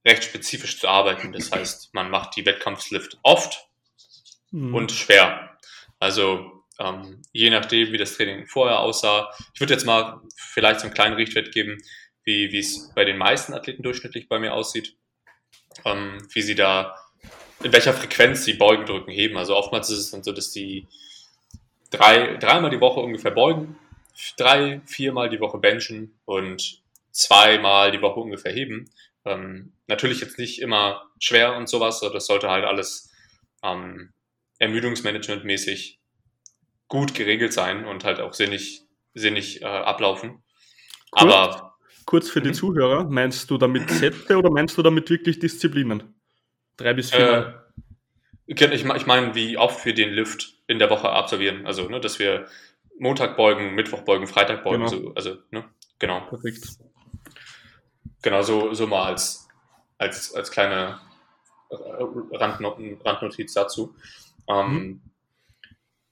Speaker 2: recht spezifisch zu arbeiten. Das heißt, man macht die Wettkampfslift oft mhm. und schwer. Also ähm, je nachdem, wie das Training vorher aussah. Ich würde jetzt mal vielleicht so einen kleinen Richtwert geben, wie es bei den meisten Athleten durchschnittlich bei mir aussieht, ähm, wie sie da in welcher Frequenz sie Beugen, Drücken, Heben. Also oftmals ist es dann so, dass die drei, dreimal die Woche ungefähr beugen, drei, viermal die Woche benchen und zweimal die Woche ungefähr heben. Ähm, natürlich jetzt nicht immer schwer und sowas, das sollte halt alles ähm, ermüdungsmanagementmäßig gut geregelt sein und halt auch sinnig, sinnig äh, ablaufen.
Speaker 1: Kurz, Aber kurz für die mhm. Zuhörer, meinst du damit Sätze oder meinst du damit wirklich Disziplinen? Drei bis vier.
Speaker 2: Äh, ich, ich meine, wie oft für den Lift in der Woche absolvieren. Also, ne, dass wir Montag beugen, Mittwoch beugen, Freitag beugen. Genau. So, also, ne, genau. Perfekt. Genau, so, so mal als, als, als kleine Randnotiz dazu. Ähm, mhm.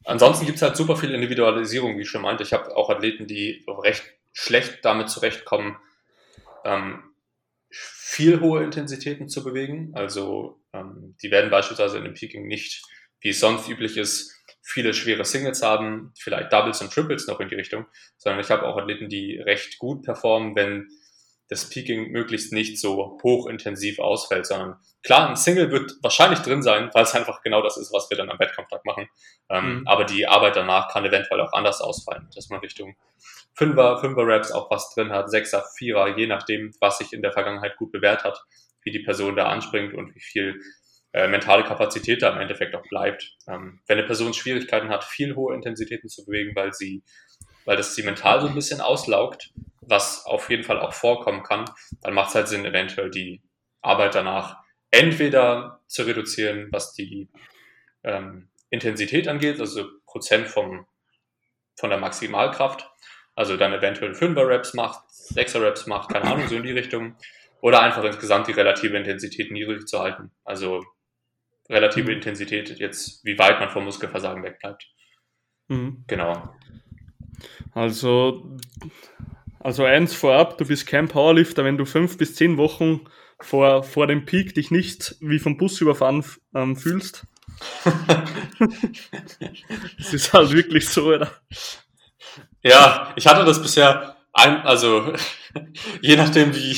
Speaker 2: Ansonsten gibt es halt super viel Individualisierung, wie ich schon meinte. Ich habe auch Athleten, die recht schlecht damit zurechtkommen, ähm, viel hohe Intensitäten zu bewegen. Also ähm, die werden beispielsweise in dem Peaking nicht, wie es sonst üblich ist, viele schwere Singles haben, vielleicht Doubles und Triples noch in die Richtung, sondern ich habe auch Athleten, die recht gut performen, wenn das Peaking möglichst nicht so hochintensiv ausfällt, sondern klar, ein Single wird wahrscheinlich drin sein, weil es einfach genau das ist, was wir dann am Wettkampftag machen. Ähm, mhm. Aber die Arbeit danach kann eventuell auch anders ausfallen, dass man Richtung Fünfer, Fünfer Raps auch was drin hat, Sechser, Vierer, je nachdem, was sich in der Vergangenheit gut bewährt hat, wie die Person da anspringt und wie viel äh, mentale Kapazität da im Endeffekt auch bleibt. Ähm, wenn eine Person Schwierigkeiten hat, viel hohe Intensitäten zu bewegen, weil sie, weil das sie mental so ein bisschen auslaugt, was auf jeden Fall auch vorkommen kann, dann macht es halt Sinn, eventuell die Arbeit danach entweder zu reduzieren, was die ähm, Intensität angeht, also Prozent vom, von der Maximalkraft, also dann eventuell 5er Reps macht, 6er Reps macht, keine Ahnung, so in die Richtung, oder einfach insgesamt die relative Intensität niedrig zu halten, also relative mhm. Intensität jetzt, wie weit man vom Muskelversagen wegbleibt. Mhm. Genau.
Speaker 1: Also also eins vorab, du bist kein Powerlifter, wenn du fünf bis zehn Wochen vor, vor dem Peak dich nicht wie vom Bus überfahren ähm, fühlst. das ist halt wirklich so, oder?
Speaker 2: Ja, ich hatte das bisher, ein, also je nachdem, wie,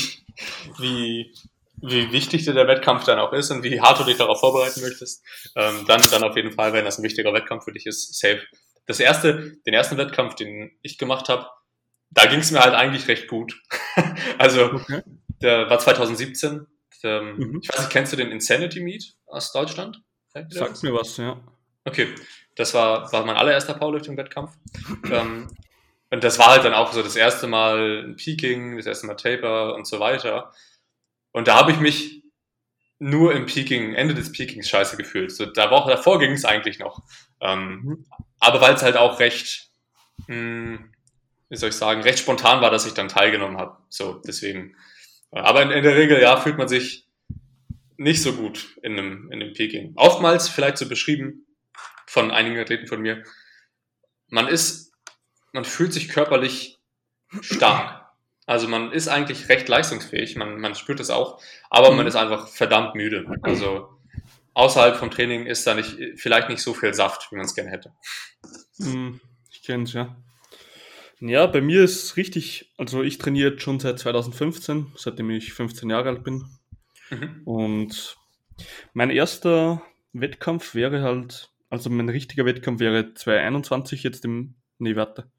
Speaker 2: wie, wie wichtig dir der Wettkampf dann auch ist und wie hart du dich darauf vorbereiten möchtest, ähm, dann, dann auf jeden Fall, wenn das ein wichtiger Wettkampf für dich ist, safe. Das erste, den ersten Wettkampf, den ich gemacht habe, da ging es mir halt eigentlich recht gut. also, okay. der war 2017. Der, mhm. Ich weiß nicht, kennst du den Insanity Meet aus Deutschland?
Speaker 1: Sagt mir was, ja.
Speaker 2: Okay, das war, war mein allererster Powerlifting-Wettkampf. ähm, und das war halt dann auch so das erste Mal Peaking, das erste Mal Taper und so weiter. Und da habe ich mich nur im Peaking, Ende des Peakings scheiße gefühlt. So, da Woche davor ging es eigentlich noch. Ähm, mhm. Aber weil es halt auch recht, mh, hm, wie soll ich sagen, recht spontan war, dass ich dann teilgenommen habe. So, deswegen. Aber in, in, der Regel, ja, fühlt man sich nicht so gut in einem, in einem Peking. Oftmals vielleicht so beschrieben von einigen Athleten von mir. Man ist, man fühlt sich körperlich stark. Also man ist eigentlich recht leistungsfähig, man, man spürt es auch, aber man ist einfach verdammt müde. Also außerhalb vom Training ist da nicht, vielleicht nicht so viel Saft, wie man es gerne hätte.
Speaker 1: Hm, ich kenne es, ja. Ja, bei mir ist richtig, also ich trainiere schon seit 2015, seitdem ich 15 Jahre alt bin. Mhm. Und mein erster Wettkampf wäre halt, also mein richtiger Wettkampf wäre 2021 jetzt im, nee, warte,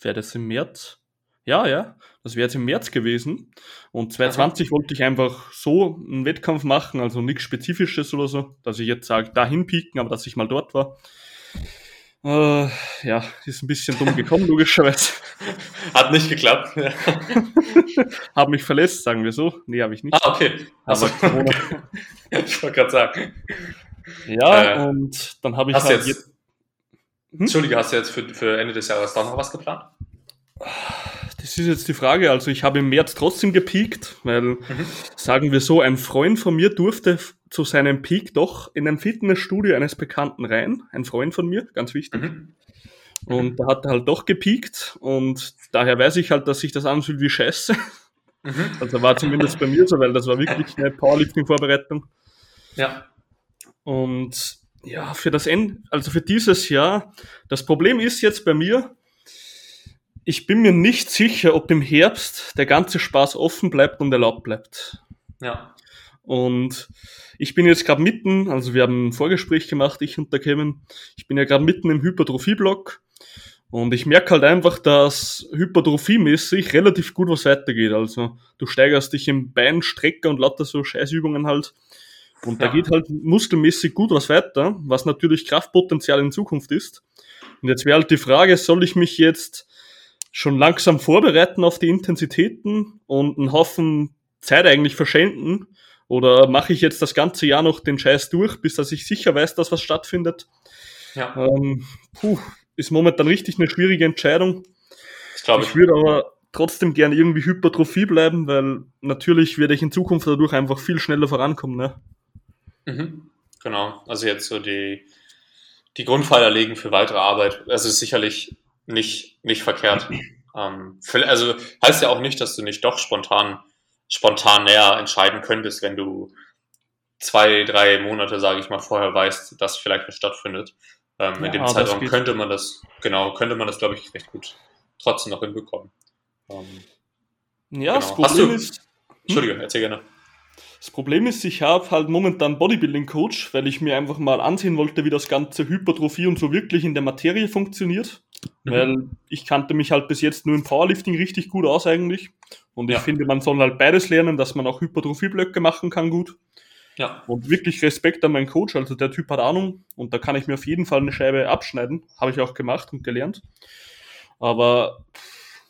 Speaker 1: wäre das im März? Ja, ja, das wäre jetzt im März gewesen. Und 2020 Aha. wollte ich einfach so einen Wettkampf machen, also nichts Spezifisches oder so, dass ich jetzt sage, dahin pieken, aber dass ich mal dort war. Äh, ja, ist ein bisschen dumm gekommen, logischerweise.
Speaker 2: Hat nicht geklappt.
Speaker 1: Ja. hab mich verlässt, sagen wir so. Nee, habe ich nicht.
Speaker 2: Ah, okay. Also, okay. ich wollte gerade sagen.
Speaker 1: Ja, äh, und dann habe ich
Speaker 2: hast halt jetzt, jetzt hm? Entschuldige, hast du jetzt für, für Ende des Jahres doch noch was geplant?
Speaker 1: Das ist jetzt die Frage. Also ich habe im März trotzdem gepiekt, weil, mhm. sagen wir so, ein Freund von mir durfte zu seinem Peak doch in ein Fitnessstudio eines Bekannten rein. Ein Freund von mir, ganz wichtig. Mhm. Und da hat er halt doch gepiekt und daher weiß ich halt, dass sich das anfühlt wie Scheiße. Mhm. Also war zumindest bei mir so, weil das war wirklich eine Powerlifting-Vorbereitung.
Speaker 2: Ja.
Speaker 1: Und ja, für das End, also für dieses Jahr, das Problem ist jetzt bei mir, ich bin mir nicht sicher, ob im Herbst der ganze Spaß offen bleibt und erlaubt bleibt.
Speaker 2: Ja.
Speaker 1: Und ich bin jetzt gerade mitten, also wir haben ein Vorgespräch gemacht, ich und der Kevin. Ich bin ja gerade mitten im Hypertrophie-Block und ich merke halt einfach, dass hypertrophiemäßig relativ gut was weitergeht. Also du steigerst dich im Bein, Strecker und lauter so Scheißübungen halt. Und ja. da geht halt muskelmäßig gut was weiter, was natürlich Kraftpotenzial in Zukunft ist. Und jetzt wäre halt die Frage, soll ich mich jetzt schon langsam vorbereiten auf die Intensitäten und einen Haufen Zeit eigentlich verschenden? Oder mache ich jetzt das ganze Jahr noch den Scheiß durch, bis dass ich sicher weiß, dass was stattfindet? Ja. Ähm, puh, ist momentan richtig eine schwierige Entscheidung. ich. Ich würde aber trotzdem gerne irgendwie Hypertrophie bleiben, weil natürlich werde ich in Zukunft dadurch einfach viel schneller vorankommen. Ne?
Speaker 2: Mhm. Genau, also jetzt so die, die Grundpfeiler legen für weitere Arbeit. Also sicherlich nicht, nicht verkehrt. Ähm, also heißt ja auch nicht, dass du nicht doch spontan, spontan näher entscheiden könntest, wenn du zwei, drei Monate, sage ich mal, vorher weißt, dass vielleicht was stattfindet. Ähm, ja, in dem Zeitraum könnte man das, genau, könnte man das, glaube ich, recht gut trotzdem noch hinbekommen. Ähm,
Speaker 1: ja, genau. das Problem du, ist.
Speaker 2: Entschuldige, hm? erzähl gerne.
Speaker 1: Das Problem ist, ich habe halt momentan Bodybuilding-Coach, weil ich mir einfach mal ansehen wollte, wie das ganze Hypertrophie und so wirklich in der Materie funktioniert. Mhm. Weil ich kannte mich halt bis jetzt nur im Powerlifting richtig gut aus eigentlich. Und ich ja. finde, man soll halt beides lernen, dass man auch Hypertrophie-Blöcke machen kann gut. Ja. Und wirklich Respekt an meinen Coach. Also der Typ hat Ahnung und da kann ich mir auf jeden Fall eine Scheibe abschneiden. Habe ich auch gemacht und gelernt. Aber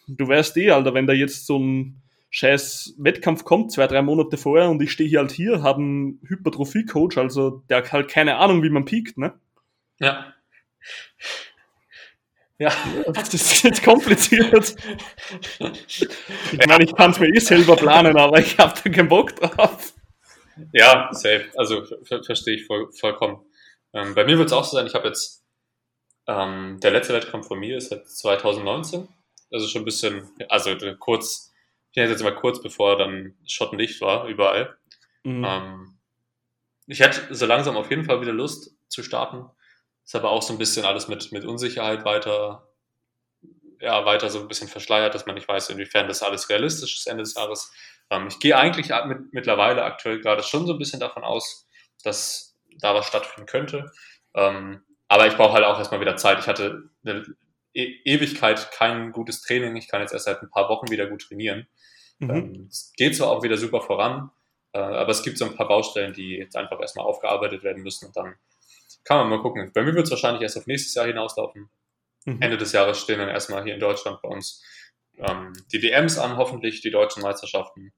Speaker 1: du weißt eh, Alter, wenn da jetzt so ein scheiß Wettkampf kommt, zwei, drei Monate vorher und ich stehe hier halt hier, habe einen Hypertrophie-Coach, also der hat halt keine Ahnung, wie man piekt, ne?
Speaker 2: Ja.
Speaker 1: Ja. Das ist jetzt kompliziert. Ich meine, ich kann es mir eh selber planen, aber ich habe da keinen Bock drauf.
Speaker 2: Ja, safe. Also ver verstehe ich voll, vollkommen. Ähm, bei mir wird es auch so sein, ich habe jetzt, ähm, der letzte Wettkampf von mir ist halt 2019. Also schon ein bisschen, also kurz ich nenne jetzt mal kurz, bevor dann Schottendicht war, überall. Mhm. Ähm, ich hätte so langsam auf jeden Fall wieder Lust zu starten. Ist aber auch so ein bisschen alles mit, mit Unsicherheit weiter, ja, weiter so ein bisschen verschleiert, dass man nicht weiß, inwiefern das alles realistisch ist Ende des Jahres. Ähm, ich gehe eigentlich mit, mittlerweile aktuell gerade schon so ein bisschen davon aus, dass da was stattfinden könnte. Ähm, aber ich brauche halt auch erstmal wieder Zeit. Ich hatte eine e Ewigkeit kein gutes Training. Ich kann jetzt erst seit ein paar Wochen wieder gut trainieren. Mhm. Ähm, es geht zwar auch wieder super voran, äh, aber es gibt so ein paar Baustellen, die jetzt einfach erstmal aufgearbeitet werden müssen und dann kann man mal gucken. Bei mir wird es wahrscheinlich erst auf nächstes Jahr hinauslaufen. Mhm. Ende des Jahres stehen dann erstmal hier in Deutschland bei uns ähm, die DMs an, hoffentlich die deutschen Meisterschaften.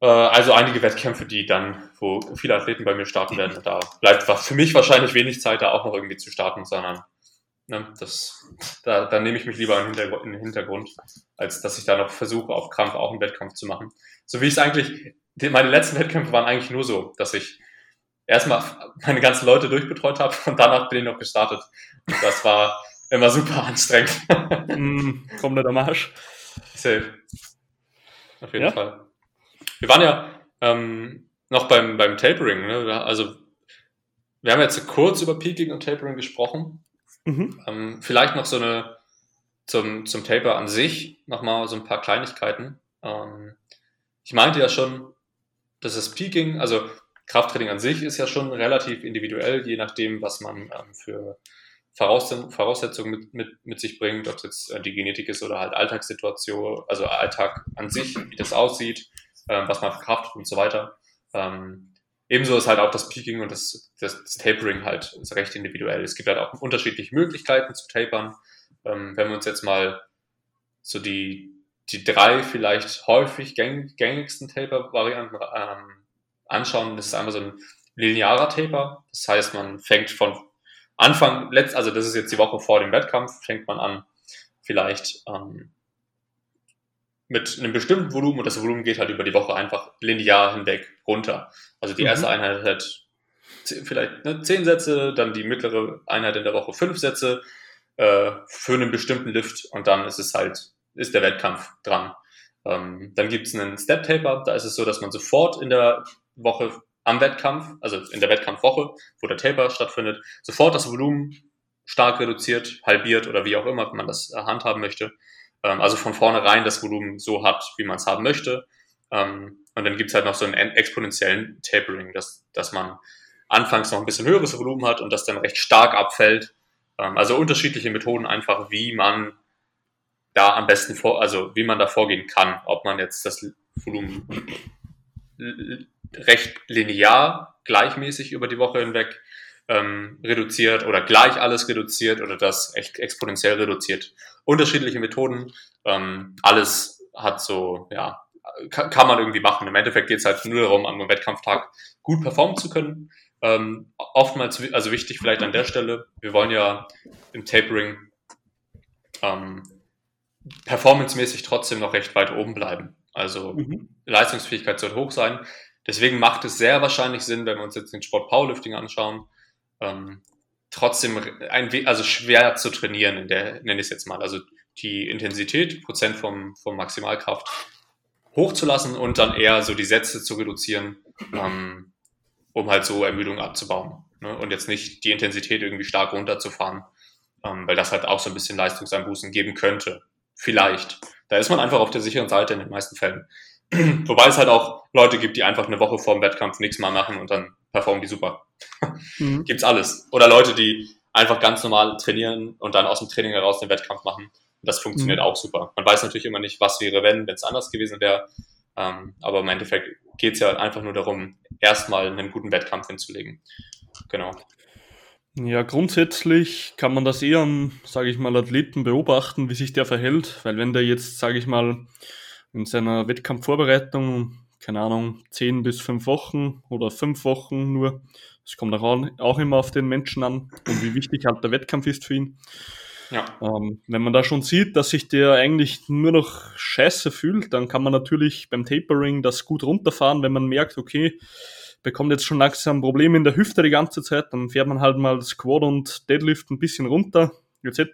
Speaker 2: Äh, also einige Wettkämpfe, die dann, wo viele Athleten bei mir starten werden. Und da bleibt für mich wahrscheinlich wenig Zeit, da auch noch irgendwie zu starten, sondern Ne, das, da, da nehme ich mich lieber in den Hintergrund, als dass ich da noch versuche, auf Krampf auch einen Wettkampf zu machen. So wie ich es eigentlich, meine letzten Wettkämpfe waren eigentlich nur so, dass ich erstmal meine ganzen Leute durchbetreut habe und danach bin ich noch gestartet. Und das war immer super anstrengend.
Speaker 1: mm, komplett am Arsch.
Speaker 2: Safe. Auf jeden ja? Fall. Wir waren ja ähm, noch beim, beim Tapering, ne? also wir haben jetzt kurz über Peaking und Tapering gesprochen. Mhm. Ähm, vielleicht noch so eine zum, zum Taper an sich nochmal so ein paar Kleinigkeiten. Ähm, ich meinte ja schon, dass das Peaking, also Krafttraining an sich ist ja schon relativ individuell, je nachdem, was man ähm, für Voraussetzungen mit, mit, mit sich bringt, ob es jetzt äh, die Genetik ist oder halt Alltagssituation, also Alltag an sich, wie das aussieht, ähm, was man verkraftet und so weiter. Ähm, Ebenso ist halt auch das Peaking und das, das, das Tapering halt recht individuell. Es gibt halt auch unterschiedliche Möglichkeiten zu tapern. Ähm, wenn wir uns jetzt mal so die, die drei vielleicht häufig gäng, gängigsten Taper-Varianten ähm, anschauen, das ist einmal so ein linearer Taper. Das heißt, man fängt von Anfang, letzt, also das ist jetzt die Woche vor dem Wettkampf, fängt man an, vielleicht ähm, mit einem bestimmten Volumen und das Volumen geht halt über die Woche einfach linear hinweg runter. Also die erste mhm. Einheit hat vielleicht ne, zehn Sätze, dann die mittlere Einheit in der Woche fünf Sätze äh, für einen bestimmten Lift und dann ist es halt, ist der Wettkampf dran. Ähm, dann gibt es einen Step Taper, da ist es so, dass man sofort in der Woche am Wettkampf, also in der Wettkampfwoche, wo der Taper stattfindet, sofort das Volumen stark reduziert, halbiert oder wie auch immer man das handhaben möchte. Ähm, also von vornherein das Volumen so hat, wie man es haben möchte. Ähm, und dann gibt es halt noch so einen exponentiellen Tapering, dass, dass man anfangs noch ein bisschen höheres Volumen hat und das dann recht stark abfällt. Ähm, also unterschiedliche Methoden einfach, wie man da am besten vor, also wie man da vorgehen kann, ob man jetzt das Volumen recht linear, gleichmäßig über die Woche hinweg ähm, reduziert oder gleich alles reduziert oder das echt exponentiell reduziert. Unterschiedliche Methoden, ähm, alles hat so, ja, kann, kann man irgendwie machen. Im Endeffekt geht es halt nur darum, am Wettkampftag gut performen zu können. Ähm, oftmals, also wichtig vielleicht an der Stelle, wir wollen ja im Tapering ähm, performancemäßig trotzdem noch recht weit oben bleiben. Also mhm. Leistungsfähigkeit soll hoch sein. Deswegen macht es sehr wahrscheinlich Sinn, wenn wir uns jetzt den Sport Powerlifting anschauen, ähm, trotzdem ein, also schwer zu trainieren, in der, nenne ich es jetzt mal. Also die Intensität, Prozent vom, vom Maximalkraft hochzulassen und dann eher so die Sätze zu reduzieren, ähm, um halt so Ermüdung abzubauen. Ne? Und jetzt nicht die Intensität irgendwie stark runterzufahren, ähm, weil das halt auch so ein bisschen Leistungseinbußen geben könnte. Vielleicht. Da ist man einfach auf der sicheren Seite in den meisten Fällen. Wobei es halt auch Leute gibt, die einfach eine Woche vor dem Wettkampf nichts mal machen und dann performen die super. Mhm. Gibt's alles. Oder Leute, die einfach ganz normal trainieren und dann aus dem Training heraus den Wettkampf machen. Das funktioniert mhm. auch super. Man weiß natürlich immer nicht, was wäre, wenn, wenn es anders gewesen wäre. Ähm, aber im Endeffekt geht's ja einfach nur darum, erstmal einen guten Wettkampf hinzulegen. Genau.
Speaker 1: Ja, grundsätzlich kann man das eher am, sage ich mal, Athleten beobachten, wie sich der verhält, weil wenn der jetzt, sage ich mal, in seiner Wettkampfvorbereitung, keine Ahnung, 10 bis 5 Wochen oder 5 Wochen nur, das kommt auch, auch immer auf den Menschen an und wie wichtig halt der Wettkampf ist für ihn. Ja. Ähm, wenn man da schon sieht, dass sich der eigentlich nur noch scheiße fühlt, dann kann man natürlich beim Tapering das gut runterfahren, wenn man merkt, okay, bekommt jetzt schon langsam Probleme in der Hüfte die ganze Zeit, dann fährt man halt mal Squat und Deadlift ein bisschen runter, etc.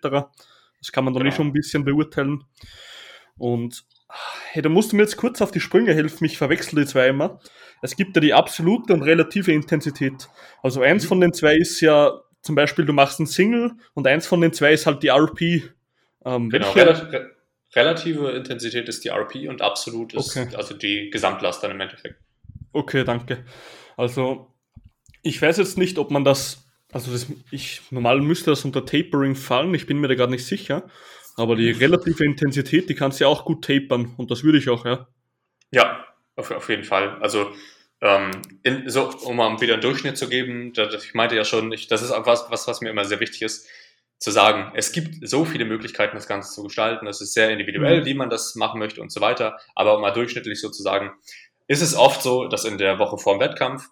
Speaker 1: Das kann man dann genau. eh schon ein bisschen beurteilen. Und hey, da musst du mir jetzt kurz auf die Sprünge helfen, ich verwechsel die zwei immer. Es gibt ja die absolute und relative Intensität. Also eins mhm. von den zwei ist ja zum Beispiel, du machst ein Single und eins von den zwei ist halt die RP.
Speaker 2: Ähm, genau, relative, relative Intensität ist die RP und absolut ist okay. also die Gesamtlast dann im Endeffekt.
Speaker 1: Okay, danke. Also, ich weiß jetzt nicht, ob man das, also das, ich, normal müsste das unter Tapering fallen, ich bin mir da gar nicht sicher. Aber die relative Intensität, die kannst du ja auch gut tapern und das würde ich auch, ja.
Speaker 2: Ja, auf, auf jeden Fall. Also, ähm, in, so, um mal wieder einen Durchschnitt zu geben, das, ich meinte ja schon, ich, das ist was, was, was mir immer sehr wichtig ist, zu sagen, es gibt so viele Möglichkeiten, das Ganze zu gestalten. Das ist sehr individuell, mhm. wie man das machen möchte und so weiter. Aber um mal durchschnittlich sozusagen, ist es oft so, dass in der Woche vor dem Wettkampf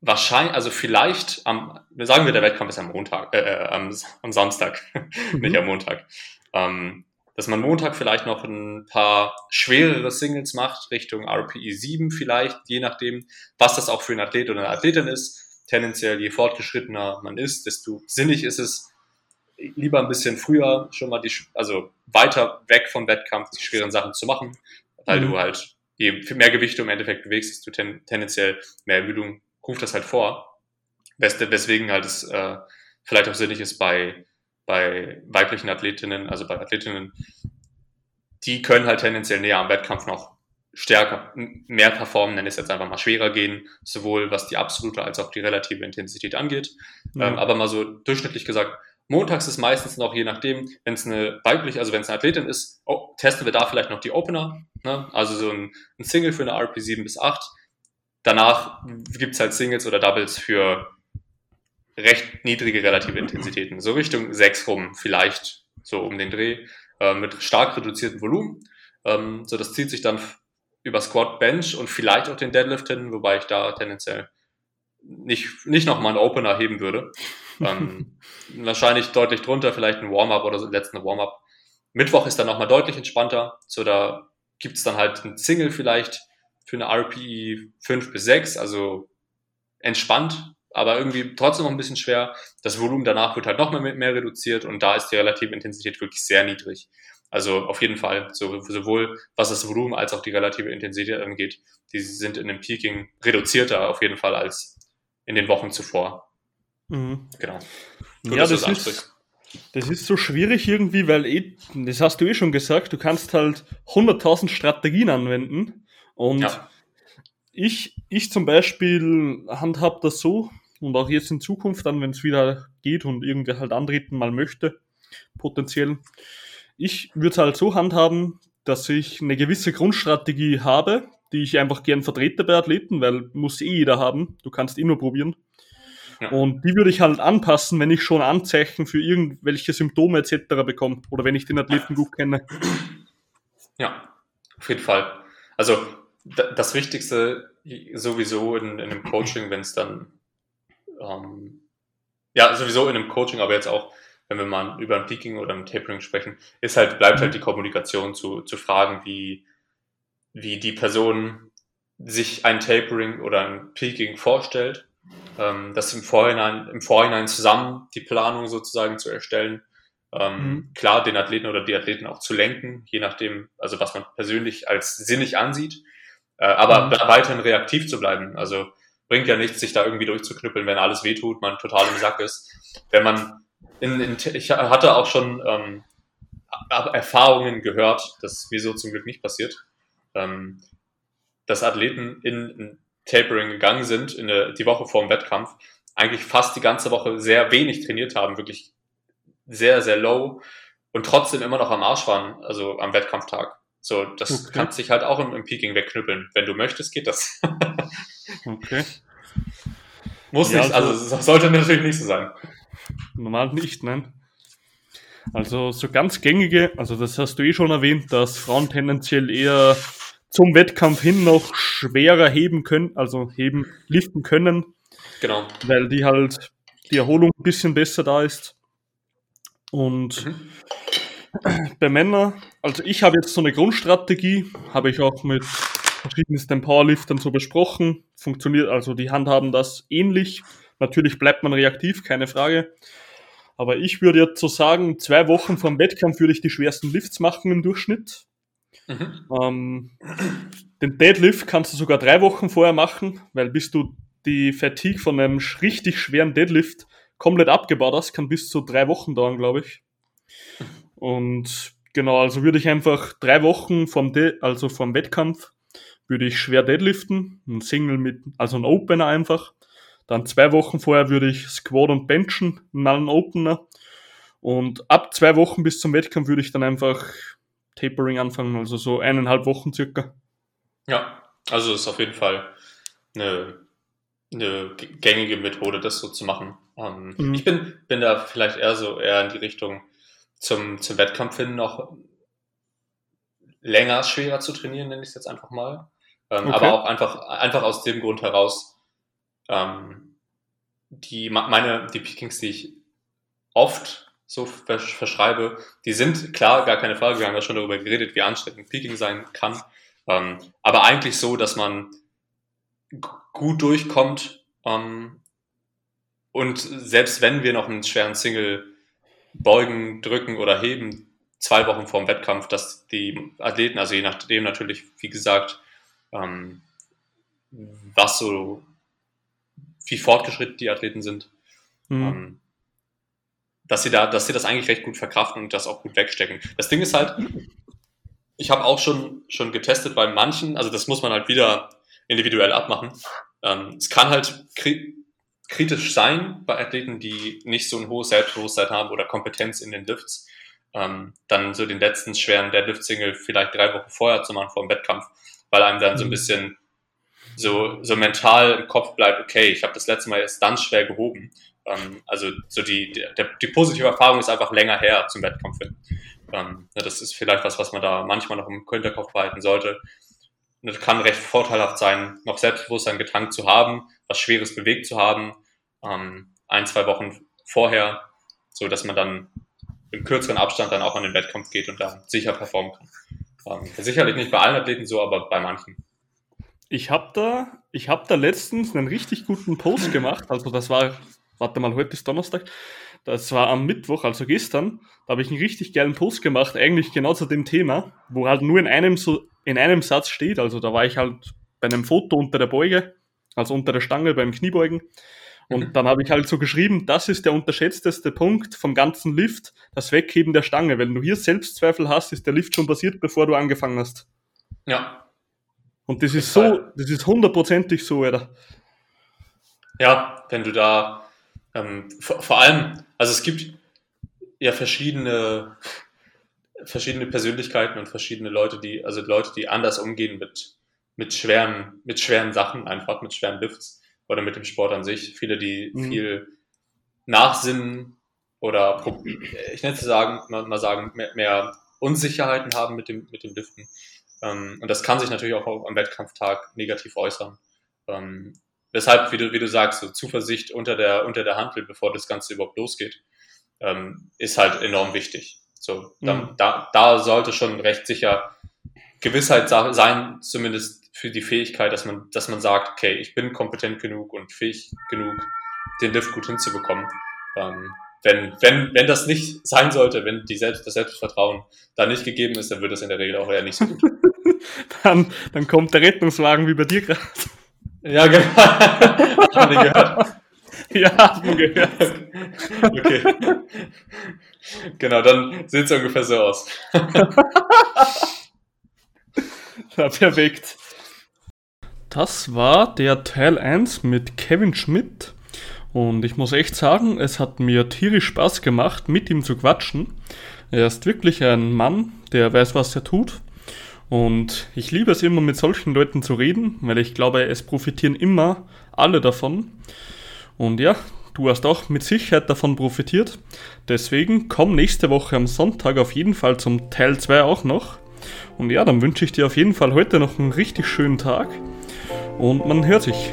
Speaker 2: wahrscheinlich, also vielleicht am, sagen wir, der Wettkampf ist am Montag, äh, äh am, am Samstag, mhm. nicht am Montag. Ähm, dass man Montag vielleicht noch ein paar schwerere Singles macht, Richtung RPE 7 vielleicht, je nachdem, was das auch für ein Athlet oder eine Athletin ist. Tendenziell, je fortgeschrittener man ist, desto sinnig ist es, lieber ein bisschen früher schon mal die, also weiter weg vom Wettkampf die schweren Sachen zu machen, weil mhm. du halt je mehr Gewichte im Endeffekt bewegst, desto ten, tendenziell mehr Ermüdung ruft das halt vor. Wes weswegen halt es äh, vielleicht auch sinnig ist bei, bei weiblichen Athletinnen, also bei Athletinnen, die können halt tendenziell näher am Wettkampf noch stärker, mehr performen, nenne es jetzt einfach mal schwerer gehen, sowohl was die absolute als auch die relative Intensität angeht. Ja. Ähm, aber mal so durchschnittlich gesagt, Montags ist meistens noch, je nachdem, wenn es eine weibliche, also wenn es eine Athletin ist, oh, testen wir da vielleicht noch die Opener, ne? also so ein, ein, Single für eine RP 7 bis 8. Danach gibt es halt Singles oder Doubles für recht niedrige relative Intensitäten, so Richtung 6 rum, vielleicht so um den Dreh, äh, mit stark reduziertem Volumen. Ähm, so, das zieht sich dann über Squat, Bench und vielleicht auch den Deadlift hin, wobei ich da tendenziell nicht, nicht nochmal einen Opener heben würde. Ähm, wahrscheinlich deutlich drunter, vielleicht ein Warm-up oder so, letzten Warm-up. Mittwoch ist dann nochmal deutlich entspannter. So, da gibt's dann halt ein Single vielleicht für eine RPE 5 bis 6, also entspannt, aber irgendwie trotzdem noch ein bisschen schwer. Das Volumen danach wird halt noch mehr, mehr reduziert und da ist die relative Intensität wirklich sehr niedrig. Also auf jeden Fall, so, sowohl was das Volumen als auch die relative Intensität angeht, die sind in dem Peaking reduzierter auf jeden Fall als in den Wochen zuvor.
Speaker 1: Mhm. Genau. Gut, ja, das ist, das ist so schwierig irgendwie, weil eh, das hast du eh schon gesagt, du kannst halt 100.000 Strategien anwenden und ja. ich, ich zum Beispiel handhab das so und auch jetzt in Zukunft dann, wenn es wieder geht und irgendwer halt antreten mal möchte, potenziell. Ich würde es halt so handhaben, dass ich eine gewisse Grundstrategie habe, die ich einfach gern vertrete bei Athleten, weil muss eh jeder haben. Du kannst eh nur probieren. Ja. Und die würde ich halt anpassen, wenn ich schon Anzeichen für irgendwelche Symptome etc. bekomme oder wenn ich den Athleten gut kenne.
Speaker 2: Ja, auf jeden Fall. Also das Wichtigste sowieso in, in einem Coaching, wenn es dann ähm, ja sowieso in einem Coaching, aber jetzt auch wenn wir mal über ein Peaking oder ein Tapering sprechen, ist halt, bleibt halt mhm. die Kommunikation zu, zu fragen, wie, wie die Person sich ein Tapering oder ein Peaking vorstellt, ähm, das im Vorhinein, im Vorhinein zusammen die Planung sozusagen zu erstellen, ähm, mhm. klar den Athleten oder die Athleten auch zu lenken, je nachdem, also was man persönlich als sinnig ansieht, äh, aber mhm. weiterhin reaktiv zu bleiben. Also bringt ja nichts, sich da irgendwie durchzuknüppeln, wenn alles wehtut, man total im Sack ist. Wenn man in, in, ich hatte auch schon ähm, Erfahrungen gehört, das ist mir so zum Glück nicht passiert, ähm, dass Athleten in, in Tapering gegangen sind, in der, die Woche vor dem Wettkampf, eigentlich fast die ganze Woche sehr wenig trainiert haben, wirklich sehr, sehr low und trotzdem immer noch am Arsch waren, also am Wettkampftag. So, das okay. kannst dich halt auch im, im Peaking wegknüppeln. Wenn du möchtest, geht das.
Speaker 1: okay.
Speaker 2: Muss ja, nicht, also, also sollte natürlich nicht so sein.
Speaker 1: Normal nicht, nein. Also so ganz gängige, also das hast du eh schon erwähnt, dass Frauen tendenziell eher zum Wettkampf hin noch schwerer heben können, also heben, liften können.
Speaker 2: Genau.
Speaker 1: Weil die halt die Erholung ein bisschen besser da ist. Und mhm. bei Männern, also ich habe jetzt so eine Grundstrategie, habe ich auch mit verschiedensten Powerliftern so besprochen. Funktioniert, also die handhaben das ähnlich. Natürlich bleibt man reaktiv, keine Frage. Aber ich würde jetzt so sagen, zwei Wochen vor dem Wettkampf würde ich die schwersten Lifts machen im Durchschnitt. Mhm. Ähm, den Deadlift kannst du sogar drei Wochen vorher machen, weil bis du die Fatigue von einem richtig schweren Deadlift komplett abgebaut hast, kann bis zu drei Wochen dauern, glaube ich. Und genau, also würde ich einfach drei Wochen vom, De also vom Wettkampf würde ich schwer deadliften, ein Single mit, also ein Opener einfach. Dann zwei Wochen vorher würde ich Squat und Benchen, einen Opener. Und ab zwei Wochen bis zum Wettkampf würde ich dann einfach Tapering anfangen, also so eineinhalb Wochen circa.
Speaker 2: Ja, also ist auf jeden Fall eine, eine gängige Methode, das so zu machen. Ähm, mhm. Ich bin, bin da vielleicht eher so eher in die Richtung zum, zum Wettkampf hin noch länger schwerer zu trainieren, nenne ich es jetzt einfach mal. Ähm, okay. Aber auch einfach, einfach aus dem Grund heraus, ähm, die, meine, die Peakings, die ich oft so verschreibe, die sind klar, gar keine Frage, wir haben ja schon darüber geredet, wie anstrengend Peaking sein kann, ähm, aber eigentlich so, dass man gut durchkommt ähm, und selbst wenn wir noch einen schweren Single beugen, drücken oder heben, zwei Wochen vor dem Wettkampf, dass die Athleten, also je nachdem natürlich, wie gesagt, ähm, was so wie fortgeschritten die Athleten sind. Mhm. Dass sie da, dass sie das eigentlich recht gut verkraften und das auch gut wegstecken. Das Ding ist halt, ich habe auch schon, schon getestet bei manchen, also das muss man halt wieder individuell abmachen. Ähm, es kann halt kri kritisch sein bei Athleten, die nicht so ein hohes Selbstbewusstsein haben oder Kompetenz in den Lifts, ähm, dann so den letzten schweren Deadlift-Single vielleicht drei Wochen vorher zu machen vor dem Wettkampf, weil einem dann so ein mhm. bisschen so, so mental im Kopf bleibt, okay, ich habe das letzte Mal erst dann schwer gehoben. Ähm, also so die, die, die positive Erfahrung ist einfach länger her zum Wettkampf hin. Ähm, das ist vielleicht was, was man da manchmal noch im Hinterkopf behalten sollte. Und es kann recht vorteilhaft sein, noch Selbstbewusstsein getankt zu haben, was Schweres bewegt zu haben, ähm, ein, zwei Wochen vorher, so dass man dann im kürzeren Abstand dann auch an den Wettkampf geht und da sicher performen kann. Ähm, sicherlich nicht bei allen Athleten so, aber bei manchen.
Speaker 1: Ich habe da, habe da letztens einen richtig guten Post gemacht. Also das war, warte mal, heute ist Donnerstag. Das war am Mittwoch, also gestern. Da habe ich einen richtig geilen Post gemacht, eigentlich genau zu dem Thema, wo halt nur in einem so in einem Satz steht. Also da war ich halt bei einem Foto unter der Beuge, also unter der Stange beim Kniebeugen. Und mhm. dann habe ich halt so geschrieben, das ist der unterschätzteste Punkt vom ganzen Lift, das Wegheben der Stange. Wenn du hier Selbstzweifel hast, ist der Lift schon passiert, bevor du angefangen hast.
Speaker 2: Ja,
Speaker 1: und das ist so, das ist hundertprozentig so, oder?
Speaker 2: Ja, wenn du da ähm, vor, vor, allem, also es gibt ja verschiedene, verschiedene Persönlichkeiten und verschiedene Leute, die, also Leute, die anders umgehen mit, mit schweren, mit schweren Sachen einfach, mit schweren Lifts oder mit dem Sport an sich. Viele, die mhm. viel nachsinnen oder ich nenne es sagen, mal, mal sagen, mehr, mehr, Unsicherheiten haben mit dem, mit dem Liften. Ähm, und das kann sich natürlich auch am Wettkampftag negativ äußern. Ähm, deshalb, wie du, wie du sagst, so Zuversicht unter der, unter der Handel, bevor das Ganze überhaupt losgeht, ähm, ist halt enorm wichtig. So, da, mhm. da, da sollte schon recht sicher Gewissheit sein, zumindest für die Fähigkeit, dass man, dass man sagt, okay, ich bin kompetent genug und fähig genug, den Lift gut hinzubekommen. Ähm, wenn, wenn, wenn das nicht sein sollte, wenn die Selbst, das Selbstvertrauen da nicht gegeben ist, dann wird das in der Regel auch eher nicht so gut.
Speaker 1: dann, dann kommt der Rettungswagen wie bei dir gerade.
Speaker 2: Ja, genau. Haben wir gehört?
Speaker 1: Ja, haben wir gehört.
Speaker 2: Okay. Genau, dann sieht es ungefähr so aus.
Speaker 1: ja, perfekt. Das war der Teil 1 mit Kevin Schmidt. Und ich muss echt sagen, es hat mir tierisch Spaß gemacht, mit ihm zu quatschen. Er ist wirklich ein Mann, der weiß, was er tut. Und ich liebe es immer, mit solchen Leuten zu reden, weil ich glaube, es profitieren immer alle davon. Und ja, du hast auch mit Sicherheit davon profitiert. Deswegen komm nächste Woche am Sonntag auf jeden Fall zum Teil 2 auch noch. Und ja, dann wünsche ich dir auf jeden Fall heute noch einen richtig schönen Tag. Und man hört sich.